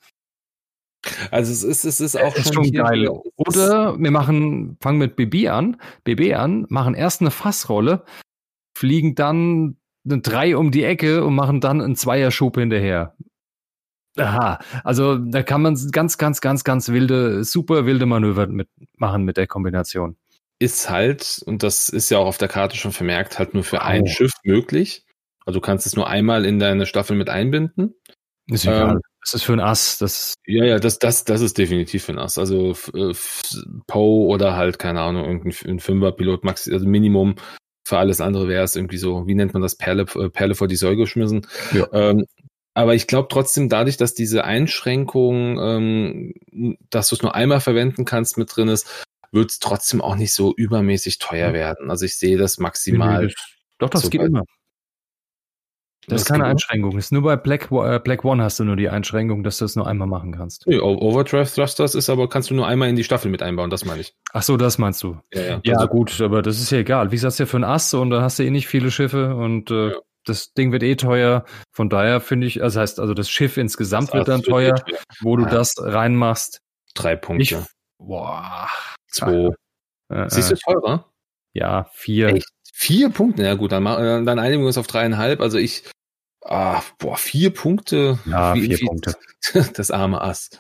S2: Also es ist, es ist auch
S1: ist schon, geil. Oder wir machen, fangen mit BB an, BB an, machen erst eine Fassrolle, fliegen dann eine 3 um die Ecke und machen dann einen Zweierschub hinterher. Aha, also da kann man ganz, ganz, ganz, ganz wilde, super wilde Manöver mitmachen mit der Kombination.
S2: Ist halt, und das ist ja auch auf der Karte schon vermerkt, halt nur für
S1: oh.
S2: ein Schiff möglich. Also du kannst es nur einmal in deine Staffel mit einbinden.
S1: Ist egal.
S2: Ähm,
S1: das ist für ein Ass. Das
S2: ja, ja, das, das, das ist definitiv für ein Ass. Also äh, Poe oder halt, keine Ahnung, irgendein Fünfer-Pilot, also Minimum. Für alles andere wäre es irgendwie so, wie nennt man das, Perle, äh, Perle vor die Säule geschmissen.
S1: Ja.
S2: Ähm, aber ich glaube trotzdem, dadurch, dass diese Einschränkung, ähm, dass du es nur einmal verwenden kannst, mit drin ist, wird es trotzdem auch nicht so übermäßig teuer
S1: Mhm.
S2: werden. Also ich sehe das maximal.
S1: Doch, das
S2: So
S1: geht immer. Das,
S2: Das
S1: ist keine? Einschränkung. Ist nur bei Black, äh, Black One hast du nur die Einschränkung, dass du es nur einmal machen kannst.
S2: Nee, Overdrive Thrusters ist aber, kannst du nur einmal in die Staffel mit einbauen, das meine ich.
S1: Ach so, das meinst du.
S2: Ja, ja.
S1: Ja,
S2: Also,
S1: gut, aber das ist ja egal. Wie gesagt, ja für ein Ass und da hast du eh nicht viele Schiffe und äh,
S2: Ja.
S1: Das Ding wird eh teuer. Von daher finde ich, also heißt, also das Schiff insgesamt
S2: das
S1: wird dann teuer,
S2: eh teuer.
S1: wo du
S2: Ja.
S1: das reinmachst.
S2: Drei Punkte.
S1: Ich, boah.
S2: Zwei.
S1: Äh,
S2: Siehst du
S1: äh,
S2: teurer?
S1: ja, vier.
S2: Echt? Vier Punkte? Ja gut, dann, äh, dann einigen wir uns auf dreieinhalb. Also ich, ah, boah, vier Punkte.
S1: Ja, vier
S2: wie-
S1: Punkte.
S2: Das arme Ass.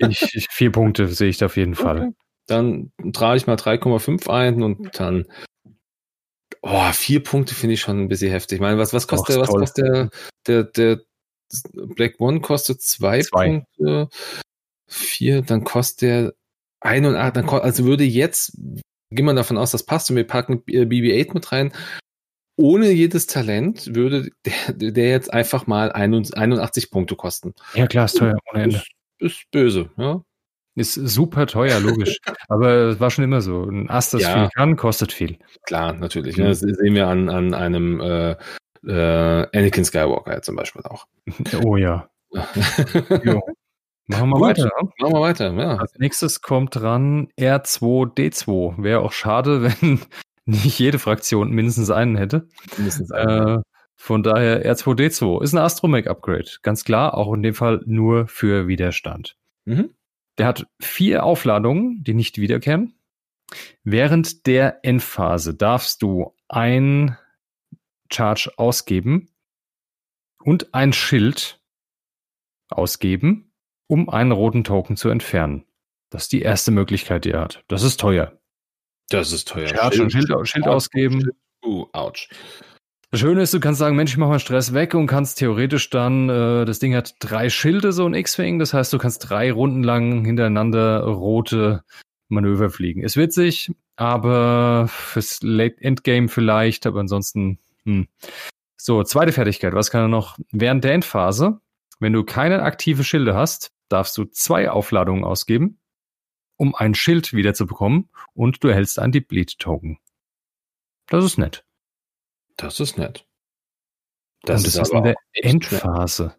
S1: Ich, ich, vier Punkte sehe ich da auf jeden Fall.
S2: Okay. Dann trage ich mal 3,5 ein und dann, oh, vier Punkte finde ich schon ein bisschen heftig. Ich meine, was, was kostet,
S1: ist
S2: was kostet der, der, der Black One kostet zwei,
S1: Zwei.
S2: Punkte. Vier, dann kostet der 81, dann, ko- also würde jetzt, gehen wir davon aus, das passt und wir packen äh, BB-8 mit rein. Ohne jedes Talent würde der, der jetzt einfach mal 81 Punkte kosten.
S1: Ja, klar, ist teuer ohne Ende.
S2: Ist, ist böse, ja.
S1: Ist super teuer, logisch. Aber es war schon immer so. Ein Ass, das
S2: Ja.
S1: viel kann, kostet viel.
S2: Klar, natürlich.
S1: Mhm.
S2: Ne? Das sehen wir an, an einem äh, äh, Anakin Skywalker zum Beispiel auch.
S1: Oh ja. Machen wir
S2: Gut.
S1: weiter. ne?
S2: Machen wir weiter. Ja.
S1: Als nächstes kommt dran R2D2. Wäre auch schade, wenn nicht jede Fraktion mindestens einen hätte.
S2: Mindestens einen.
S1: Äh, von daher R2D2 ist ein Astromech-Upgrade. Ganz klar, auch in dem Fall nur für Widerstand.
S2: Mhm.
S1: Der hat vier Aufladungen, die nicht wiederkehren. Während der Endphase darfst du ein Charge ausgeben und ein Schild ausgeben, um einen roten Token zu entfernen. Das ist die erste Möglichkeit, die er hat. Das ist teuer.
S2: Das ist teuer.
S1: Charge und Schild, Schild ausgeben.
S2: Uh, ouch.
S1: Das Schöne ist, du kannst sagen, Mensch, ich mach mal Stress weg und kannst theoretisch dann, äh, das Ding hat drei Schilde, so ein X-Wing, das heißt, du kannst drei Runden lang hintereinander rote Manöver fliegen. Ist witzig, aber fürs Late Endgame vielleicht, aber ansonsten, hm. So, zweite Fertigkeit, was kann er noch? Während der Endphase, wenn du keine aktive Schilde hast, darfst du zwei Aufladungen ausgeben, um ein Schild wiederzubekommen und du erhältst ein Deplete-Token. Das ist nett.
S2: Das ist nett.
S1: Das und das ist in
S2: aber
S1: der. Endphase.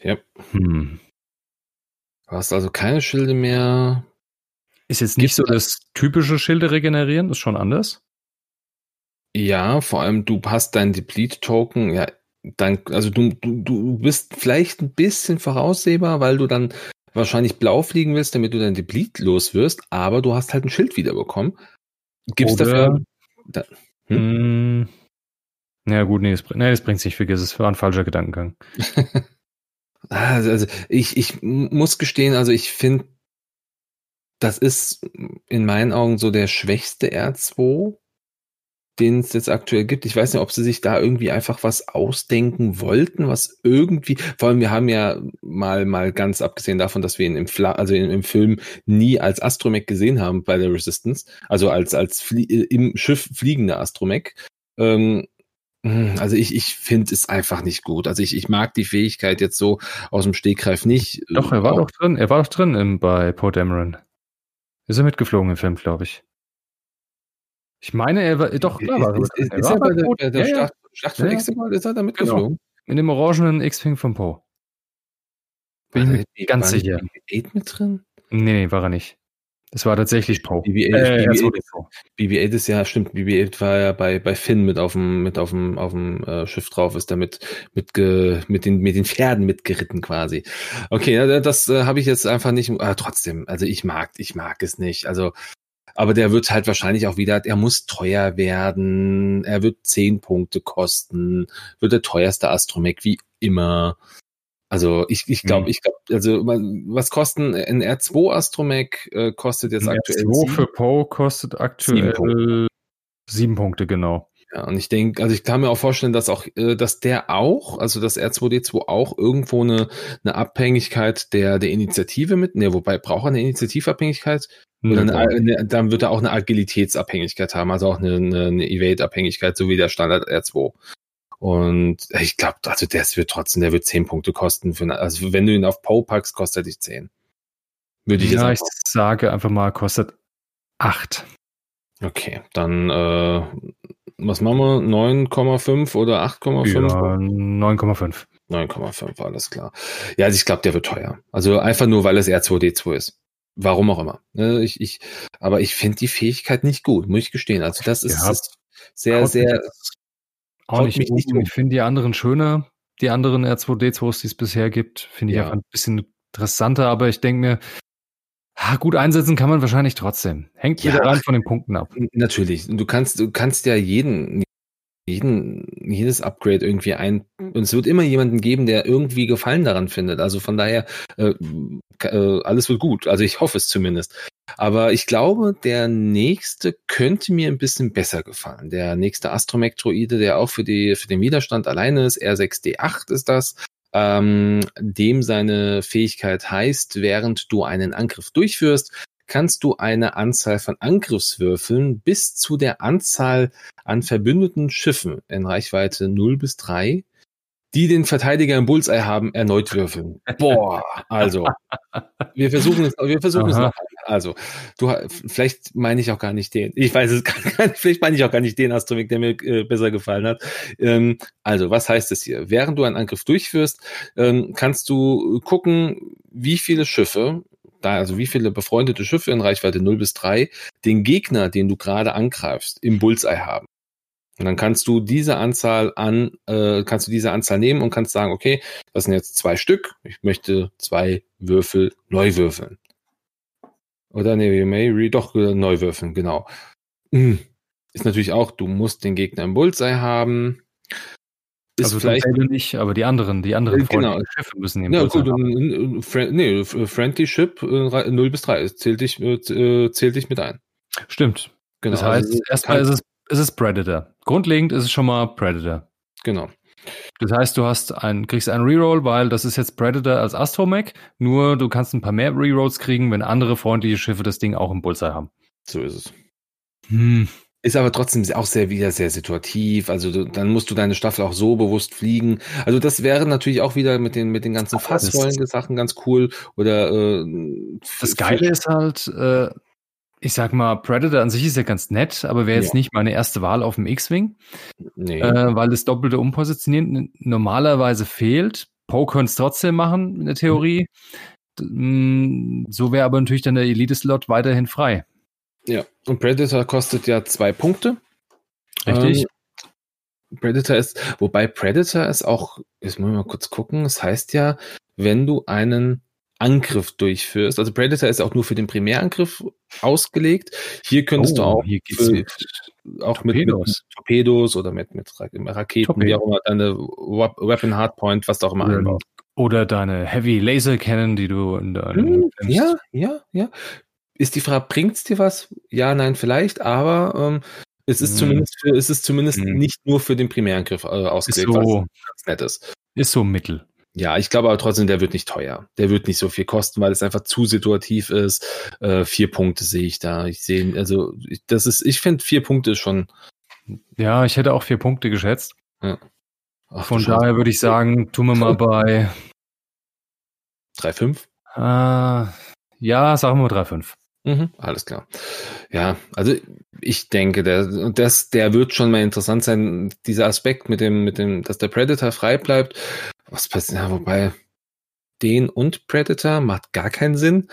S2: Ja.
S1: Hm.
S2: Du hast also keine Schilde mehr.
S1: Ist jetzt nicht so das typische Schilde regenerieren, ist schon anders.
S2: Ja, vor allem du hast dein Deplete-Token, ja, dann, also du, du, du bist vielleicht ein bisschen voraussehbar, weil du dann wahrscheinlich blau fliegen willst, damit du dein Deplete los wirst, aber du hast halt ein Schild wiederbekommen. Gibt's
S1: Oder-
S2: dafür? Da,
S1: Hm. Ja gut, nee das, nee, das bringt sich, vergiss es, war ein falscher Gedankengang.
S2: also, also ich, ich muss gestehen, also ich finde, das ist in meinen Augen so der schwächste R2, den es jetzt aktuell gibt. Ich weiß nicht, ob sie sich da irgendwie einfach was ausdenken wollten, was irgendwie, vor allem wir haben ja mal, mal ganz abgesehen davon, dass wir ihn im, Fla also im, im Film nie als Astromech gesehen haben bei der Resistance, also als, als Flie im Schiff fliegender Astromech. Ähm, also ich, ich finde es einfach nicht gut. Also ich, ich mag die Fähigkeit jetzt so aus dem Stegreif nicht.
S1: Doch, er war
S2: Auch-
S1: doch drin, er war doch drin im, bei Poe Dameron. Ist er mitgeflogen im Film, glaube ich. Ich meine, er war, doch, klar war
S2: ist, ist, ist er bei der, bei der
S1: Ja, ja.
S2: Schlacht, Schlacht von
S1: Ja, ja.
S2: Exegol, ist er da mitgeflogen?
S1: In dem orangenen X-Wing von Poe. Bin ich
S2: War
S1: mir ganz
S2: war
S1: sicher.
S2: BB-8 mit drin?
S1: Nee, nee, war er nicht. Das war tatsächlich Poe.
S2: BB-8
S1: Äh,
S2: BB-8
S1: R2D2.
S2: BB-8 ist ja, stimmt, BB-8 war ja bei, bei Finn mit auf dem, mit auf dem, auf dem äh, Schiff drauf, ist damit mit, ge, mit, den, mit den Pferden mitgeritten quasi. Okay, ja, das äh, habe ich jetzt einfach nicht, aber trotzdem, also ich mag, ich mag es nicht. Also, aber der wird halt wahrscheinlich auch wieder, er muss teuer werden, er wird 10 Punkte kosten, wird der teuerste Astromech wie immer. Also ich, ich glaube, hm. ich glaube, also was kosten ein R2 Astromech äh, kostet jetzt ein aktuell
S1: R2 für Poe kostet aktuell sieben Punkte. sieben Punkte, genau.
S2: Ja, und ich denke, also ich kann mir auch vorstellen, dass auch, äh, dass der auch, also das R2D2 auch irgendwo eine, eine Abhängigkeit der, der Initiative mit, ne, wobei braucht er eine Initiativabhängigkeit? Oder eine, eine, dann wird er auch eine Agilitätsabhängigkeit haben, also auch eine, eine, eine Evade-Abhängigkeit, so wie der Standard R2. Und ich glaube, also der wird trotzdem, der wird zehn Punkte kosten. Für, also wenn du ihn auf Poe packst, kostet er dich zehn.
S1: Würde ich ja, ich sage einfach mal, kostet acht.
S2: Okay, dann äh, was machen wir? 9,5 oder 8,5? Ja,
S1: 9,5.
S2: 9,5, alles klar. Ja, also ich glaube, der wird teuer. Also einfach nur, weil es R2D2 ist. Warum auch immer. Ne, ich, ich, aber ich finde die Fähigkeit nicht gut, muss ich gestehen. Also das ist, ja, ist sehr, sehr.
S1: Auch nicht, nicht um. Ich finde die anderen schöner. Die anderen R2D2s, die es bisher gibt, finde ich ja. einfach ein bisschen interessanter. Aber ich denke mir, gut einsetzen kann man wahrscheinlich trotzdem. Hängt ja, wieder rein von den Punkten ab.
S2: Natürlich. Du kannst, du kannst ja jeden, jeden, jedes Upgrade irgendwie ein, und es wird immer jemanden geben, der irgendwie Gefallen daran findet. Also von daher, äh, äh, alles wird gut. Also ich hoffe es zumindest. Aber ich glaube, der nächste könnte mir ein bisschen besser gefallen. Der nächste Astromech-Droide, der auch für die, für den Widerstand alleine ist, R6D8 ist das ähm, dem seine Fähigkeit heißt, während du einen Angriff durchführst, kannst du eine Anzahl von Angriffswürfeln bis zu der Anzahl an verbündeten Schiffen in Reichweite 0 bis 3 die den Verteidiger im Bullseye haben, erneut würfeln. Boah, also. Wir versuchen es, wir versuchen Aha. es noch. Also, du, vielleicht meine ich auch gar nicht den. Ich weiß es gar nicht. Vielleicht meine ich auch gar nicht den Astromik, der mir äh, besser gefallen hat. Ähm, also, was heißt es hier? Während du einen Angriff durchführst, ähm, kannst du gucken, wie viele Schiffe da, also wie viele befreundete Schiffe in Reichweite 0 bis 3 den Gegner, den du gerade angreifst, im Bullseye haben. Und dann kannst du diese Anzahl an, äh, kannst du diese Anzahl nehmen und kannst sagen, okay, das sind jetzt zwei Stück, ich möchte zwei Würfel neu würfeln. Oder nee, re doch äh, neu würfeln, genau. Hm. Ist natürlich auch, du musst den Gegner im Bullseye haben.
S1: Ist also vielleicht nicht, aber die anderen, die anderen
S2: äh, genau.
S1: Schiffe müssen
S2: im ja, gut, haben. Nee, Friendly Ship 0 bis 3 zählt dich, äh, zählt dich mit ein.
S1: Stimmt. Genau. Das heißt, also, erstmal ist es es ist Predator. Grundlegend ist es schon mal Predator.
S2: Genau.
S1: Das heißt, du hast ein, kriegst einen Reroll, weil das ist jetzt Predator als Astromech, nur du kannst ein paar mehr Rerolls kriegen, wenn andere freundliche Schiffe das Ding auch im Bullseye haben.
S2: So ist es. Hm. Ist aber trotzdem auch sehr wieder sehr situativ. Also du, dann musst du deine Staffel auch so bewusst fliegen. Also das wäre natürlich auch wieder mit den mit den ganzen Fassrollen Sachen ganz cool. Oder äh,
S1: das Geile ist halt, äh, ich sag mal, Predator an sich ist ja ganz nett, aber wäre jetzt ja. nicht meine erste Wahl auf dem X-Wing, nee. äh, weil das doppelte Umpositionieren normalerweise fehlt. Poe könnte es trotzdem machen in der Theorie. Mhm. So wäre aber natürlich dann der Elite-Slot weiterhin frei.
S2: Ja, und Predator kostet ja zwei Punkte.
S1: Richtig.
S2: Ähm, Predator ist, wobei Predator ist auch, jetzt muss ich mal kurz gucken, es das heißt ja, wenn du einen Angriff durchführst. Also Predator ist auch nur für den Primärangriff ausgelegt. Hier könntest oh, du auch, für, auch mit, mit, Torpedos oder mit, mit Raketen, Torpedo. wie auch immer, deine Weapon Hardpoint, was du auch immer
S1: oder, einbaust. Oder deine Heavy Laser Cannon, die du in deinem.
S2: Hm, ja, ja, ja. Ist die Frage, bringt's dir was? Ja, nein, vielleicht, aber ähm, es ist hm. zumindest für, es ist zumindest hm. nicht nur für den Primärangriff äh, ausgelegt,
S1: ist so,
S2: was nett ist.
S1: Ist so mittel.
S2: Ja, ich glaube aber trotzdem, der wird nicht teuer. Der wird nicht so viel kosten, weil es einfach zu situativ ist. Äh, vier Punkte sehe ich da. Ich sehe, also das ist, ich finde vier Punkte ist schon.
S1: Ja, ich hätte auch vier Punkte geschätzt. Ja. Ach, Von daher würde ich sagen, tun wir mal bei
S2: 3,5?
S1: Äh, ja, sagen wir 3,5.
S2: Mhm, alles klar. Ja, also ich denke, der, das, der wird schon mal interessant sein, dieser Aspekt mit dem, mit dem, dass der Predator frei bleibt. Was passiert, ja, wobei den und Predator macht gar keinen Sinn.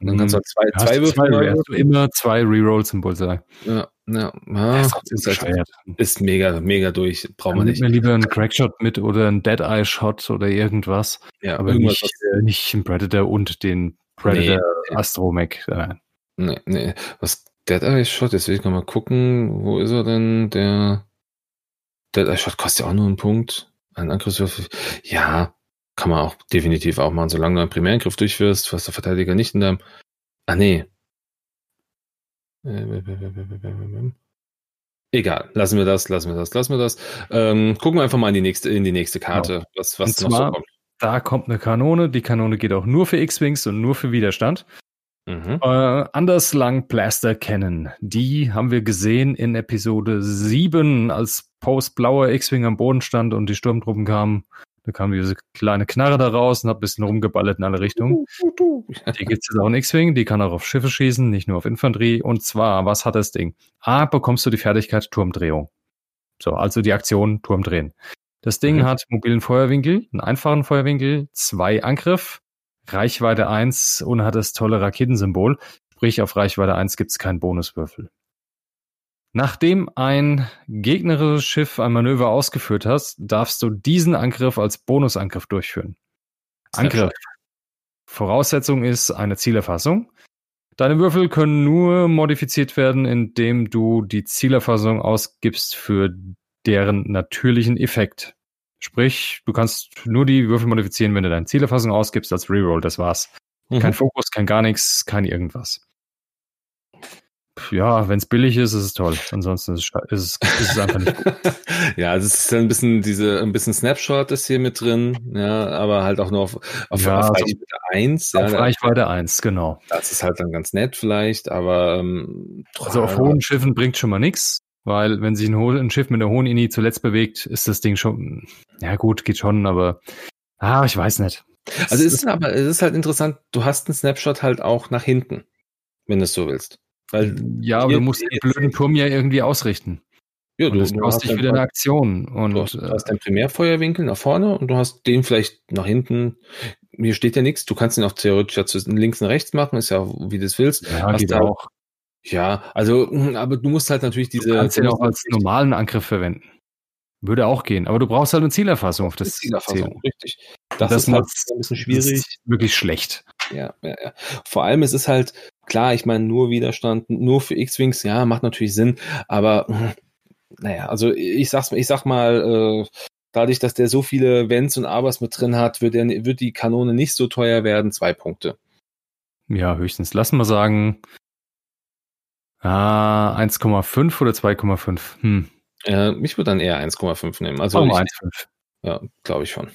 S1: Dann kannst du halt zwei, zwei Würfel. Zwei, immer zwei Rerolls im Bullseye.
S2: Ja, ja, ja ist, ist, halt, ist, mega, mega durch. Braucht man nicht.
S1: mir lieber einen Crackshot mit oder einen Dead Eye Shot oder irgendwas. Ja, aber irgendwas, nicht, nicht einen Predator und den Predator nee, Astromech.
S2: Äh. Nee, nee. Was Dead Eye Shot, jetzt will ich nochmal gucken, wo ist er denn? Der Dead Eye Shot kostet ja auch nur einen Punkt. Ein Angriffswürfel. Ja, Kann man auch definitiv auch machen, solange du einen Primärangriff durchführst, was der Verteidiger nicht in deinem. Ah, nee. Egal, lassen wir das, lassen wir das, lassen wir das. Ähm, gucken wir einfach mal in die nächste, in die nächste Karte,
S1: genau.
S2: was, was
S1: noch so kommt. Da kommt eine Kanone. Die Kanone geht auch nur für X-Wings und nur für Widerstand. Mhm. Äh, Underslung Blaster Cannon. Die haben wir gesehen in Episode 7, als Post blauer X-Wing am Boden stand und die Sturmtruppen kamen. Da kam diese kleine Knarre da raus und hat ein bisschen rumgeballert in alle Richtungen. Die gibt es jetzt auch in X-Wing, die kann auch auf Schiffe schießen, nicht nur auf Infanterie. Und zwar, was hat das Ding? A, bekommst du die Fertigkeit Turmdrehung. So, also die Aktion Turmdrehen. Das Ding mhm. hat mobilen Feuerwinkel, einen einfachen Feuerwinkel, zwei Angriff, Reichweite 1 und hat das tolle Raketensymbol. Sprich, auf Reichweite 1 gibt es keinen Bonuswürfel. Nachdem ein gegnerisches Schiff ein Manöver ausgeführt hast, darfst du diesen Angriff als Bonusangriff durchführen. Angriff. Voraussetzung ist eine Zielerfassung. Deine Würfel können nur modifiziert werden, indem du die Zielerfassung ausgibst für deren natürlichen Effekt. Sprich, du kannst nur die Würfel modifizieren, wenn du deine Zielerfassung ausgibst als Reroll. Das war's. Mhm. Kein Fokus, kein gar nichts, kein irgendwas ja, wenn es billig ist, ist es toll. Ansonsten ist es, ist es, ist es einfach nicht gut.
S2: ja, also es ist ein bisschen diese, ein bisschen Snapshot ist hier mit drin, ja, aber halt auch nur auf, auf,
S1: ja, auf Reichweite 1. Auf ja, Reichweite 1, genau.
S2: Das ist halt dann ganz nett vielleicht, aber
S1: ähm, Also auf hohen Schiffen bringt schon mal nichts, weil wenn sich ein, ein Schiff mit einer hohen Ini zuletzt bewegt, ist das Ding schon, ja gut, geht schon, aber ah, ich weiß nicht.
S2: Also es ist aber, es ist halt interessant, du hast einen Snapshot halt auch nach hinten, wenn du es so willst.
S1: Weil ja, aber du musst den blöden Turm ja irgendwie ausrichten. Ja, du, und das dich wieder eine Aktion. Und,
S2: du hast, du hast deinen Primärfeuerwinkel nach vorne und du hast den vielleicht nach hinten. Hier steht ja nichts. Du kannst ihn auch theoretisch ja zwischen links und rechts machen, ist ja wie du es willst.
S1: Ja, hast halt, auch.
S2: Ja, also, aber du musst halt natürlich diese. Du
S1: kannst ihn auch als normalen Angriff verwenden. Würde auch gehen, aber du brauchst halt eine Zielerfassung auf das
S2: Zielerfassung, Ziel. richtig.
S1: Das, das ist halt ein bisschen schwierig. wirklich schlecht.
S2: Ja, ja, ja. Vor allem, es ist halt, klar, ich meine, nur Widerstand, nur für X-Wings, ja, macht natürlich Sinn, aber naja, also ich sag's, ich sag mal, äh, dadurch, dass der so viele Wenns und Abers mit drin hat, wird, der, wird die Kanone nicht so teuer werden, zwei Punkte.
S1: Ja, höchstens. Lassen wir sagen, ah, 1,5 oder 2,5. Hm.
S2: Äh, ich würde dann eher 1,5 nehmen. Also
S1: oh, 1,5.
S2: Ja, glaube ich schon.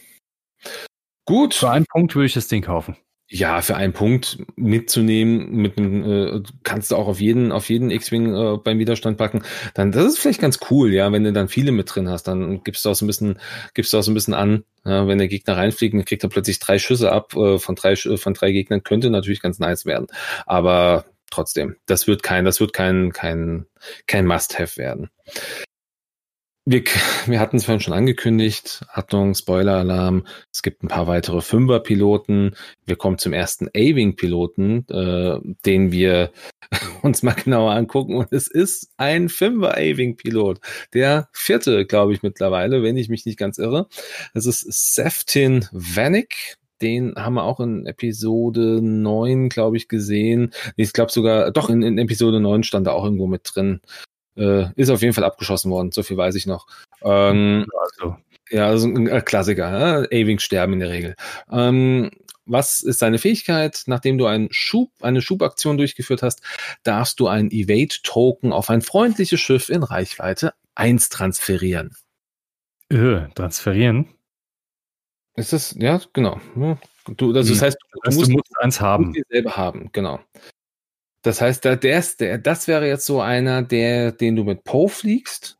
S1: Gut. Für einen Punkt würde ich das Ding kaufen.
S2: Ja, für einen Punkt mitzunehmen, mit einem, äh, kannst du auch auf jeden, auf jeden X-Wing äh, beim Widerstand packen. Dann, das ist vielleicht ganz cool, ja, wenn du dann viele mit drin hast, dann gibst du auch so ein bisschen, gibst du auch so ein bisschen an, ja, wenn der Gegner reinfliegt, dann kriegt er plötzlich drei Schüsse ab äh, von drei, von drei Gegnern, könnte natürlich ganz nice werden. Aber trotzdem, das wird kein, das wird kein, kein, kein Must-Have werden. Wir, wir hatten es vorhin schon angekündigt. Achtung, Spoiler-Alarm. Es gibt ein paar weitere Fünfer-Piloten. Wir kommen zum ersten A-Wing-Piloten, äh, den wir uns mal genauer angucken. Und es ist ein Fünfer A-Wing-Pilot. Der vierte, glaube ich, mittlerweile, wenn ich mich nicht ganz irre. Das ist Seftin Vanek. Den haben wir auch in Episode 9, glaube ich, gesehen. Ich glaube sogar, doch, in, in Episode 9 stand er auch irgendwo mit drin. Äh, ist auf jeden Fall abgeschossen worden, so viel weiß ich noch. Ähm, also. Ja, also ein Klassiker. Ne? A-Wings sterben in der Regel. Ähm, was ist deine Fähigkeit? Nachdem du einen Schub, eine Schubaktion durchgeführt hast, darfst du einen Evade-Token auf ein freundliches Schiff in Reichweite 1 transferieren.
S1: Äh, transferieren?
S2: Ist das, ja, genau. Du, also das hm. heißt,
S1: du, du, musst, du musst eins haben.
S2: Du selber haben, genau. Das heißt, der, der, der, das wäre jetzt so einer, der, den du mit Poe fliegst,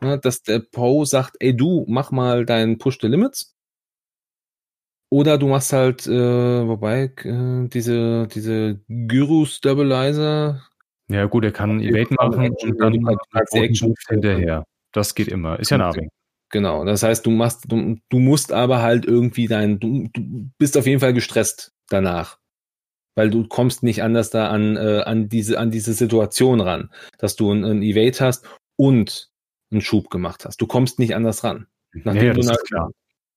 S2: ne, dass der Poe sagt, ey du, mach mal deinen Push the Limits. Oder du machst halt, äh, wobei, äh, diese, diese Gyro Stabilizer.
S1: Ja, gut, er kann Evade machen und dann halt Action hinterher. Das geht immer. Ist ja ein Arving.
S2: Genau. Das heißt, du machst, du, du musst aber halt irgendwie dein, du, du bist auf jeden Fall gestresst danach weil du kommst nicht anders da an, äh, an, diese, an diese Situation ran, dass du ein, ein Evade hast und einen Schub gemacht hast. Du kommst nicht anders ran.
S1: Nachdem ja, das ist klar.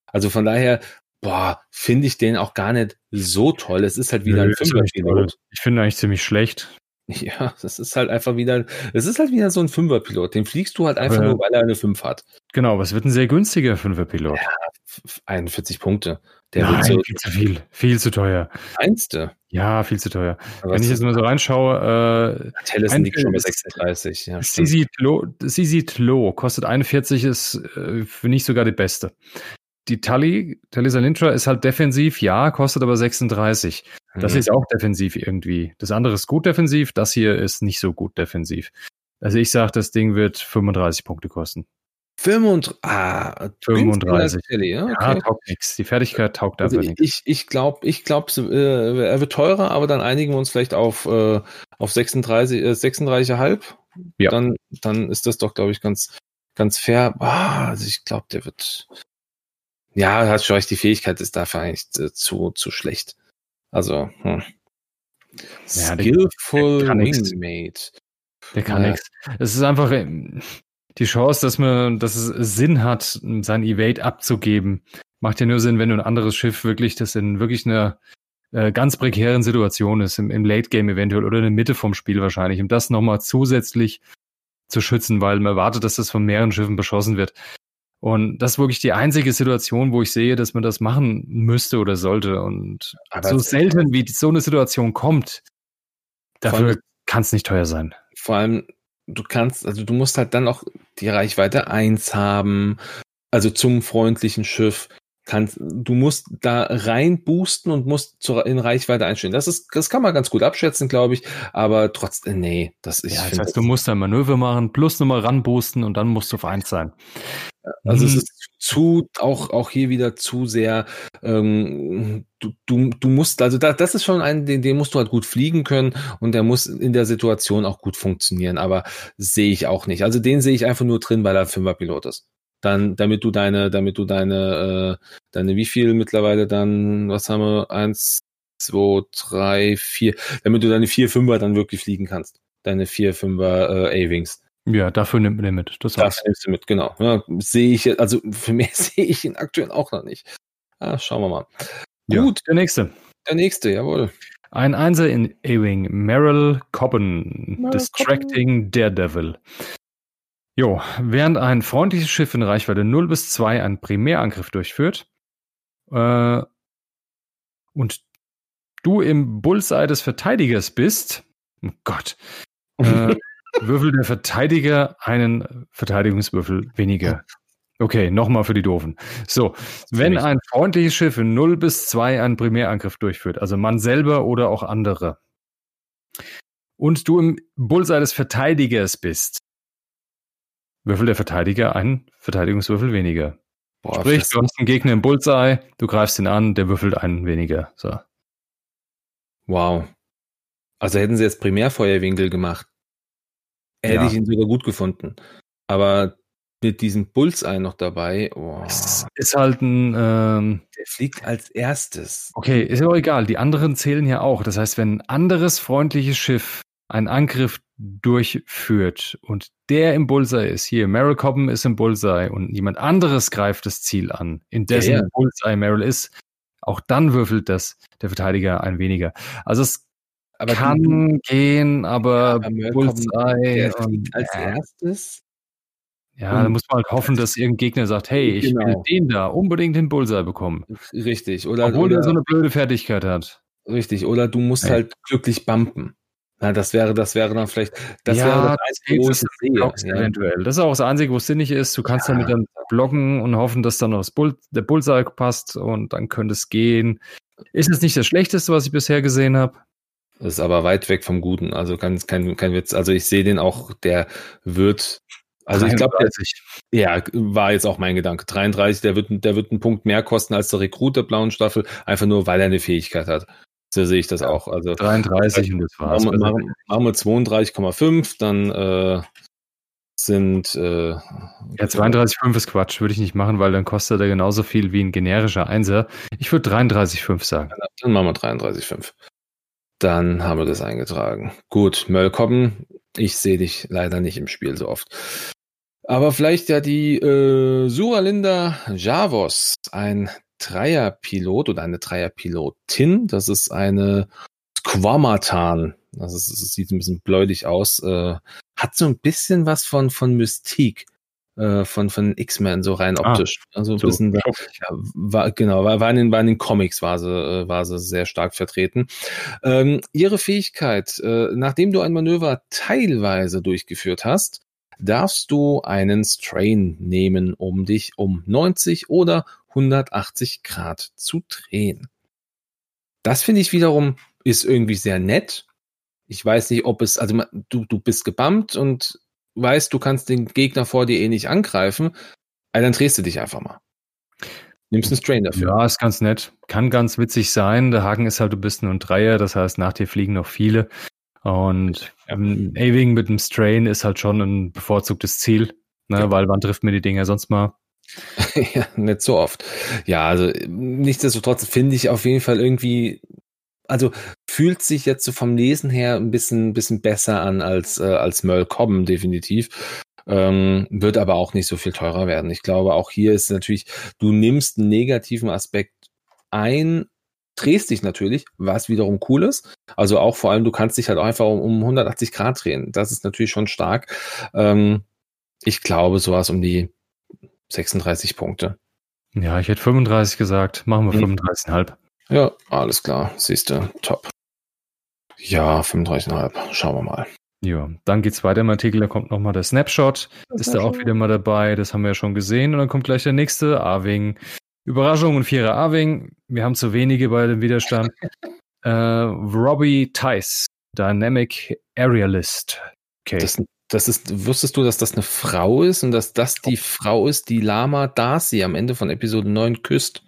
S2: Also von daher, boah, finde ich den auch gar nicht so toll. Es ist halt wieder Nö, ein
S1: Fünferpilot. Ich finde eigentlich ziemlich schlecht.
S2: Ja, das ist halt einfach wieder, es ist halt wieder so ein Fünferpilot. Den fliegst du halt einfach aber, nur, weil er eine Fünf hat.
S1: Genau, was wird ein sehr günstiger Fünferpilot? Ja,
S2: 41 Punkte.
S1: Der Nein, wird so viel zu viel, viel zu teuer.
S2: Einste?
S1: Ja, viel zu teuer. Aber Wenn ich jetzt mal so reinschaue,
S2: äh, Tellison liegt schon bei 36. Ja,
S1: Sisi Tlo, kostet 41, ist äh, für nicht sogar die beste. Die Tully, Tully Salintra ist halt defensiv, ja, kostet aber 36. Das hm. ist auch defensiv irgendwie. Das andere ist gut defensiv, das hier ist nicht so gut defensiv. Also ich sage, das Ding wird 35 Punkte kosten.
S2: 35. Ah,
S1: 35. Ja, okay. ja, taugt nichts. Die Fertigkeit taugt
S2: also einfach nichts. Ich, ich glaube, ich glaub, äh, er wird teurer, aber dann einigen wir uns vielleicht auf, äh, auf 36, äh, 36,5. Ja. Dann, dann ist das doch, glaube ich, ganz, ganz fair. Ah, also ich glaube, der wird. Ja, hat schon recht, die Fähigkeit ist dafür eigentlich äh, zu, zu schlecht. Also, hm.
S1: Ja, Skillful Wingmate. Der kann ja. nichts. Es ist einfach ähm, die Chance, dass man, dass es Sinn hat, sein Evade abzugeben, macht ja nur Sinn, wenn du ein anderes Schiff wirklich, das in wirklich einer äh, ganz prekären Situation ist, im, im Late Game eventuell oder in der Mitte vom Spiel wahrscheinlich, um das nochmal zusätzlich zu schützen, weil man erwartet, dass das von mehreren Schiffen beschossen wird. Und das ist wirklich die einzige Situation, wo ich sehe, dass man das machen müsste oder sollte. Und Aber so selten wie so eine Situation kommt, dafür kann es nicht teuer sein.
S2: Vor allem, du kannst, also du musst halt dann auch die Reichweite eins haben, also zum freundlichen Schiff. Kannst, du musst da rein boosten und musst zur, in Reichweite einstellen. Das ist, das kann man ganz gut abschätzen, glaube ich. Aber trotzdem, nee, das ist.
S1: Ja, das heißt, du musst ein Manöver machen, plus nochmal ranboosten und dann musst du auf eins sein.
S2: Also mhm. es ist zu, auch, auch hier wieder zu sehr, ähm, du, du, du musst, also da, das ist schon ein, den, den musst du halt gut fliegen können und der muss in der Situation auch gut funktionieren, aber sehe ich auch nicht. Also den sehe ich einfach nur drin, weil er Fünferpilot ist. Dann, damit du deine, damit du deine, äh, deine wie viel mittlerweile dann, was haben wir, eins, zwei, drei, vier, damit du deine vier Fünfer dann wirklich fliegen kannst. Deine vier Fünfer äh, A-Wings.
S1: Ja, dafür nimmt man den mit.
S2: Das dafür nimmst du mit, genau. Ja, sehe ich, also für mich sehe ich ihn aktuell auch noch nicht. Ah, schauen wir mal.
S1: Ja, Gut. Der nächste.
S2: Der nächste, jawohl.
S1: Ein Einser in Ewing, Meryl Cobben, Distracting Cobben. Daredevil. Jo, während ein freundliches Schiff in Reichweite 0 bis 2 einen Primärangriff durchführt äh, und du im Bullseye des Verteidigers bist, oh Gott, äh, Würfel der Verteidiger einen Verteidigungswürfel weniger. Okay, nochmal für die Doofen. So, wenn ein freundliches Schiff in 0 bis 2 einen Primärangriff durchführt, also man selber oder auch andere, und du im Bullseye des Verteidigers bist, würfel der Verteidiger einen Verteidigungswürfel weniger. Boah, Sprich, du hast einen Gegner im Bullseye, du greifst ihn an, der würfelt einen weniger. So.
S2: Wow. Also hätten sie jetzt Primärfeuerwinkel gemacht, hätte ja. ich ihn sogar gut gefunden. Aber mit diesem Bullseye noch dabei, oh.
S1: Es ist halt ein. Ähm,
S2: der fliegt als erstes.
S1: Okay, ist aber egal. Die anderen zählen ja auch. Das heißt, wenn ein anderes freundliches Schiff einen Angriff durchführt und der im Bullseye ist, hier, Meryl Cobben ist im Bullseye und jemand anderes greift das Ziel an, in dessen ja, ja. Bullseye Meryl ist, auch dann würfelt das der Verteidiger ein weniger. Also es aber kann die, gehen, aber, ja, Bullseye
S2: und, als erstes.
S1: Ja, da muss man halt hoffen, dass irgendein Gegner sagt, hey, ich genau. will den da unbedingt den Bullseye bekommen.
S2: Richtig. Oder,
S1: Obwohl
S2: oder,
S1: der so eine blöde Fertigkeit hat.
S2: Richtig. Oder du musst hey. halt glücklich bumpen. Na, das wäre, das wäre dann vielleicht, das
S1: ja,
S2: wäre das
S1: Einzige, wo ich sehe. Ja. Eventuell. Das ist auch das Einzige, wo es sinnig ist. Du kannst ja. damit dann blocken und hoffen, dass dann noch das Bull, der Bullseye passt und dann könnte es gehen. Ist es nicht das Schlechteste, was ich bisher gesehen habe?
S2: Das ist aber weit weg vom Guten. Also ganz kein, kein Witz. Also ich sehe den auch, der wird. Also ich glaube, ja, war jetzt auch mein Gedanke. 33, der wird, der wird einen Punkt mehr kosten als der Rekrut der blauen Staffel, einfach nur, weil er eine Fähigkeit hat. So sehe ich das auch. Also
S1: 33 und das war's.
S2: Machen, machen, machen wir 32,5, dann äh, sind äh,
S1: ja 32,5 ist Quatsch, würde ich nicht machen, weil dann kostet er genauso viel wie ein generischer Einser. Ich würde 33,5 sagen.
S2: Dann machen wir 33,5. Dann haben wir das eingetragen. Gut, Möllkoppen, ich sehe dich leider nicht im Spiel so oft. Aber vielleicht ja die äh, Suralinda Javos, ein Dreierpilot oder eine Dreierpilotin. Das ist eine Squamatan. Das, ist, das sieht ein bisschen bläulich aus. Äh, hat so ein bisschen was von, von Mystique. Äh, von, von X-Men, so rein ah, optisch. Ah, also so. bisschen, ja, war, genau, war, war, in den, war in den Comics war sie, äh, war sie sehr stark vertreten. Ähm, ihre Fähigkeit, äh, nachdem du ein Manöver teilweise durchgeführt hast, darfst du einen Strain nehmen, um dich um 90 oder 180 Grad zu drehen. Das finde ich wiederum ist irgendwie sehr nett. Ich weiß nicht, ob es, also du, du bist gebammt und weißt, du kannst den Gegner vor dir eh nicht angreifen, also dann drehst du dich einfach mal. Nimmst einen Strain dafür.
S1: Ja, ist ganz nett. Kann ganz witzig sein. Der Haken ist halt, du bist nur ein Dreier, das heißt, nach dir fliegen noch viele. Und ähm, A-Wing mit dem Strain ist halt schon ein bevorzugtes Ziel, ne? Ja. weil wann trifft mir die Dinger sonst mal?
S2: ja, nicht so oft. Ja, also nichtsdestotrotz finde ich auf jeden Fall irgendwie also fühlt sich jetzt so vom Lesen her ein bisschen, bisschen besser an als, äh, als Merle Cobben, definitiv. Ähm, wird aber auch nicht so viel teurer werden. Ich glaube, auch hier ist natürlich, du nimmst einen negativen Aspekt ein, drehst dich natürlich, was wiederum cool ist. Also auch vor allem, du kannst dich halt einfach um, um 180 Grad drehen. Das ist natürlich schon stark. Ähm, ich glaube, sowas um die 36 Punkte.
S1: Ja, ich hätte 35 gesagt. Machen wir 35,5.
S2: Ja, alles klar. Siehst du, top. Ja, 35,5. Schauen wir mal.
S1: Ja, dann geht's weiter im Artikel. Da kommt nochmal der Snapshot. Das ist da auch wieder mal dabei. Das haben wir ja schon gesehen. Und dann kommt gleich der nächste. Arwing. Überraschung und Vierer Arwing. Wir haben zu wenige bei dem Widerstand. äh, Robbie Tice. Dynamic Aerialist.
S2: Okay. Das, das ist, wusstest du, dass das eine Frau ist und dass das die Frau ist, die Lama Darcy am Ende von Episode 9 küsst?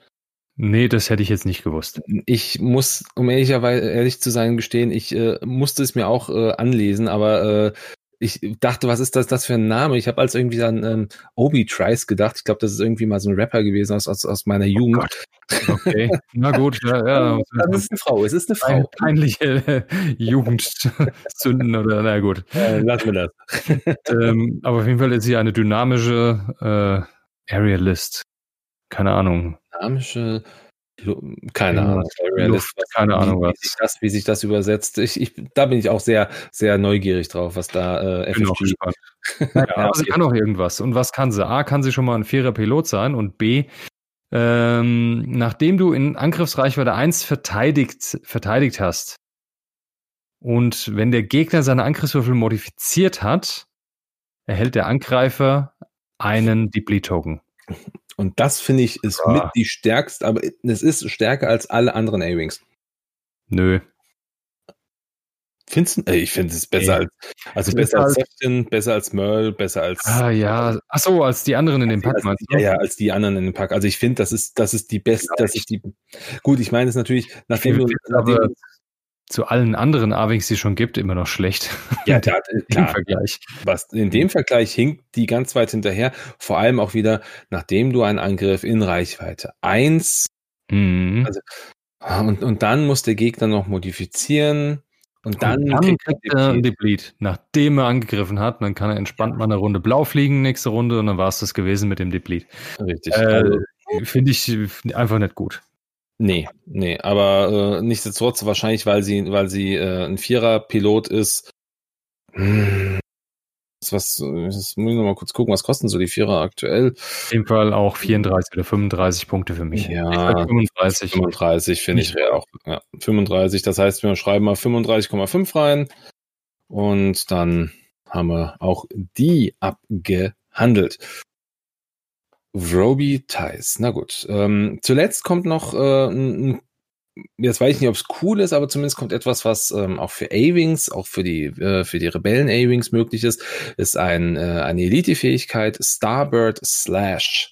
S1: Nee, das hätte ich jetzt nicht gewusst.
S2: Ich muss, um ehrlicherweise ehrlich zu sein, gestehen, ich äh, musste es mir auch äh, anlesen, aber äh, ich dachte, was ist das, das für ein Name? Ich habe als irgendwie an ähm, Obi Trice gedacht. Ich glaube, das ist irgendwie mal so ein Rapper gewesen aus, aus, aus meiner oh Jugend.
S1: Oh okay, na gut, ja, ja.
S2: Das ist eine Frau, es ist eine Frau.
S1: Peinliche Jugendzünden oder na gut.
S2: Äh, lassen wir das.
S1: ähm, aber auf jeden Fall ist sie eine dynamische äh, Aerialist. Keine Ahnung
S2: dynamische keine ja, Ahnung,
S1: Luft, keine wie, Ahnung
S2: was. Wie sich, das, wie sich das übersetzt. Ich, ich, da bin ich auch sehr, sehr neugierig drauf, was da
S1: äh, FFG. ja, aber sie kann auch irgendwas. Und was kann sie? A, kann sie schon mal ein fairer Pilot sein und B, ähm, nachdem du in Angriffsreichweite 1 verteidigt, verteidigt hast und wenn der Gegner seine Angriffswürfel modifiziert hat, erhält der Angreifer einen Deplete-Token.
S2: Und das finde ich ist ja. mit die stärkste, aber es ist stärker als alle anderen A-Wings.
S1: Nö.
S2: Findest du? Ich finde es besser als, also besser als Sefton, besser als Merle, besser als.
S1: Ah, ja. Ach so, als die anderen in dem Pack,
S2: du? Ja, ja, als die anderen in dem Pack. Also ich finde, das ist, das ist die beste, das ist die, gut, ich meine es natürlich, nachdem du, nachdem,
S1: zu allen anderen A-Wings, die es schon gibt, immer noch schlecht.
S2: Ja, da, klar. Im Vergleich. Was, in dem Vergleich hinkt die ganz weit hinterher. Vor allem auch wieder, nachdem du einen Angriff in Reichweite 1, mhm. also, und, und dann muss der Gegner noch modifizieren. Und dann, und
S1: dann kriegt er ein Deplete. Nachdem er angegriffen hat, dann kann er entspannt mal eine Runde blau fliegen, nächste Runde, und dann war es das gewesen mit dem Deplete.
S2: Richtig.
S1: Äh, also, Finde ich einfach nicht gut.
S2: Nee, nee, aber äh, nichtsdestotrotz wahrscheinlich, weil sie, weil sie äh, ein Vierer-Pilot ist. Hm, was, das muss ich noch mal kurz gucken, was kosten so die Vierer aktuell?
S1: Auf jeden Fall auch 34 oder 35 Punkte für mich.
S2: Ja, 35. 35 finde ich auch. Ja, 35, das heißt, wir schreiben mal 35,5 rein und dann haben wir auch die abgehandelt. Roby Ties. Na gut. Ähm, zuletzt kommt noch äh, ein, jetzt weiß ich nicht, ob es cool ist, aber zumindest kommt etwas, was ähm, auch für A-Wings, auch für die äh, für die Rebellen A-Wings möglich ist, ist ein äh, eine Elite-Fähigkeit Starbird Slash.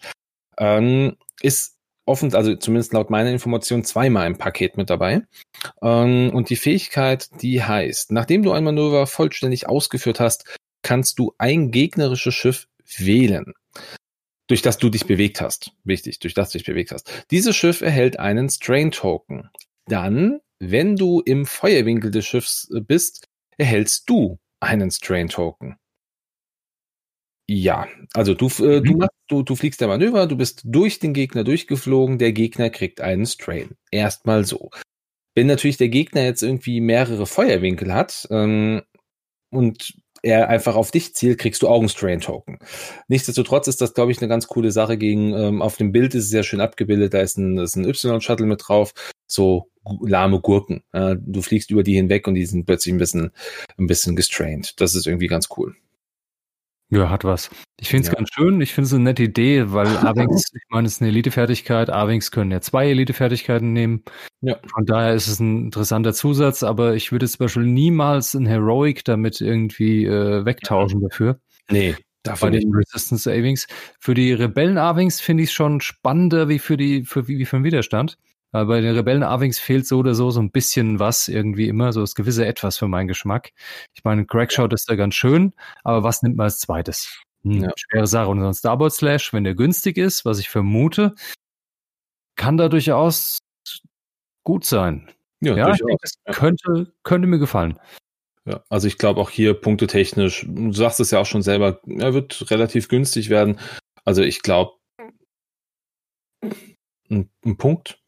S2: Ähm, ist offen, also zumindest laut meiner Information zweimal im Paket mit dabei. Ähm, und die Fähigkeit, die heißt, nachdem du ein Manöver vollständig ausgeführt hast, kannst du ein gegnerisches Schiff wählen durch das du dich bewegt hast. Wichtig, durch das du dich bewegt hast. Dieses Schiff erhält einen Strain-Token. Dann, wenn du im Feuerwinkel des Schiffs äh, bist, erhältst du einen Strain-Token. Ja, also du, äh, du, mhm. machst, du, du fliegst der Manöver, du bist durch den Gegner durchgeflogen, der Gegner kriegt einen Strain. Erstmal so. Wenn natürlich der Gegner jetzt irgendwie mehrere Feuerwinkel hat ähm, und er einfach auf dich zielt, kriegst du Augenstrain-Token. Nichtsdestotrotz ist das, glaube ich, eine ganz coole Sache gegen, ähm, auf dem Bild ist es sehr schön abgebildet, da ist ein, ist ein Y-Shuttle mit drauf, so lahme Gurken. Äh, du fliegst über die hinweg und die sind plötzlich ein bisschen, ein bisschen gestrained. Das ist irgendwie ganz cool.
S1: Ja, hat was. Ich finde es ja. ganz schön. Ich finde es eine nette Idee, weil Avings, ich meine, es ist eine Elitefertigkeit. Avings können ja zwei Elitefertigkeiten nehmen. Ja. Von daher ist es ein interessanter Zusatz, aber ich würde zum Beispiel niemals ein Heroic damit irgendwie äh, wegtauschen dafür.
S2: Nee.
S1: Bei den Resistance Avings. Für die Rebellen Avings finde ich es schon spannender wie für die, für, wie für den Widerstand. Aber bei den Rebellen Avings fehlt so oder so so ein bisschen was irgendwie immer, so das gewisse Etwas für meinen Geschmack. Ich meine, Crackshot ist da ganz schön, aber was nimmt man als zweites? Hm, ja. Schwere Sache. Und so ein Starboard Slash, wenn der günstig ist, was ich vermute, kann da durchaus gut sein. Ja, ja denke, das ja. könnte, könnte mir gefallen.
S2: Ja, also ich glaube auch hier punkte technisch, du sagst es ja auch schon selber, er wird relativ günstig werden. Also ich glaube, ein, ein Punkt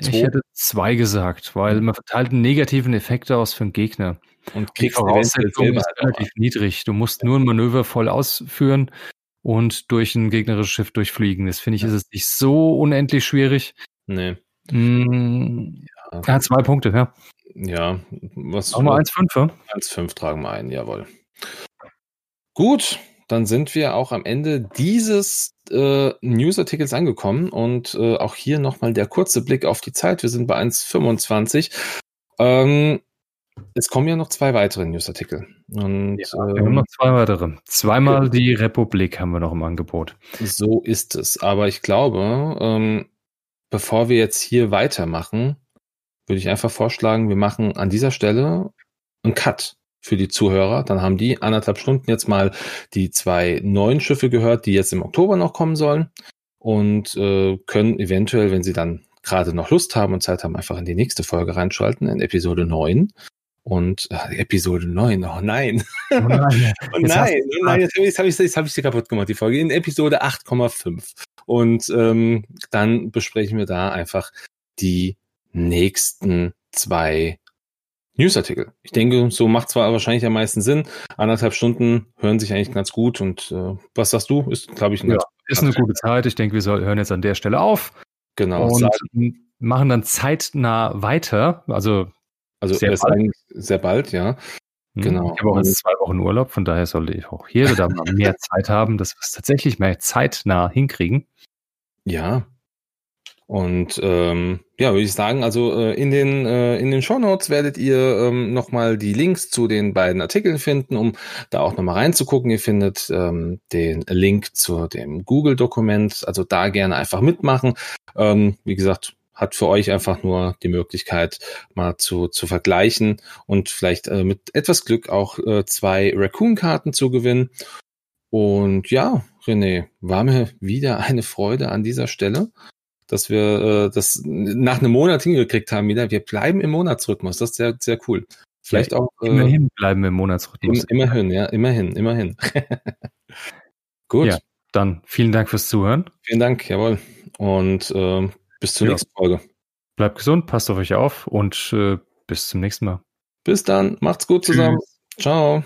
S1: Zwei? Ich hätte zwei gesagt, weil man verteilt einen negativen Effekt aus für den Gegner. Und die Voraussetzung ist relativ niedrig. Du musst nur ein Manöver voll ausführen und durch ein gegnerisches Schiff durchfliegen. Das finde ich, ja. ist es nicht so unendlich schwierig.
S2: Nee.
S1: Mm, ja. ja. zwei Punkte, ja.
S2: Ja,
S1: was. Auch mal 1,5, ja?
S2: 1,5 tragen wir ein, jawohl. Gut, dann sind wir auch am Ende dieses äh, Newsartikels angekommen und äh, auch hier nochmal der kurze Blick auf die Zeit. Wir sind bei 1,25. Ähm, es kommen ja noch zwei weitere Newsartikel. Und, ja,
S1: wir ähm, haben noch zwei weitere. Zweimal die Republik haben wir noch im Angebot.
S2: So ist es. Aber ich glaube, ähm, bevor wir jetzt hier weitermachen, würde ich einfach vorschlagen, wir machen an dieser Stelle einen Cut für die Zuhörer. Dann haben die anderthalb Stunden jetzt mal die zwei neuen Schiffe gehört, die jetzt im Oktober noch kommen sollen und äh, können eventuell, wenn sie dann gerade noch Lust haben und Zeit haben, einfach in die nächste Folge reinschalten, in Episode 9. Und äh, Episode 9, oh nein. Oh nein, oh nein, oh nein, jetzt habe ich, hab ich, hab ich sie kaputt gemacht, die Folge. In Episode 8,5. Und ähm, dann besprechen wir da einfach die nächsten zwei Newsartikel. Ich denke, so macht zwar wahrscheinlich am meisten Sinn. Anderthalb Stunden hören sich eigentlich ganz gut. Und äh, was sagst du? Ist, glaube ich,
S1: ein ja, ist eine gute Zeit. Ich denke, wir soll, hören jetzt an der Stelle auf.
S2: Genau.
S1: Und sagen. machen dann zeitnah weiter. Also,
S2: also sehr bald. sehr bald, ja.
S1: Hm, genau. Ich habe auch jetzt zwei Wochen Urlaub, von daher sollte ich auch hier da mal mehr Zeit haben, dass wir es tatsächlich mehr zeitnah hinkriegen.
S2: Ja, und ähm, ja, würde ich sagen, also äh, in den äh, in den Show Notes werdet ihr ähm, nochmal die Links zu den beiden Artikeln finden, um da auch nochmal reinzugucken. Ihr findet ähm, den Link zu dem Google-Dokument, also da gerne einfach mitmachen. Ähm, wie gesagt, hat für euch einfach nur die Möglichkeit, mal zu, zu vergleichen und vielleicht äh, mit etwas Glück auch äh, zwei Raccoon-Karten zu gewinnen. Und ja, René, war mir wieder eine Freude an dieser Stelle dass wir äh, das nach einem Monat hingekriegt haben wieder. Wir bleiben im Monatsrhythmus. Das ist sehr, sehr cool. Vielleicht ja, auch.
S1: Äh, immerhin bleiben wir im Monatsrhythmus.
S2: Im, immerhin, ja, immerhin, immerhin.
S1: Gut. Ja, dann vielen Dank fürs Zuhören.
S2: Vielen Dank, jawohl. Und äh, bis zur ja. nächsten Folge.
S1: Bleibt gesund, passt auf euch auf und äh, bis zum nächsten Mal.
S2: Bis dann, macht's gut zusammen. Tschüss. Ciao.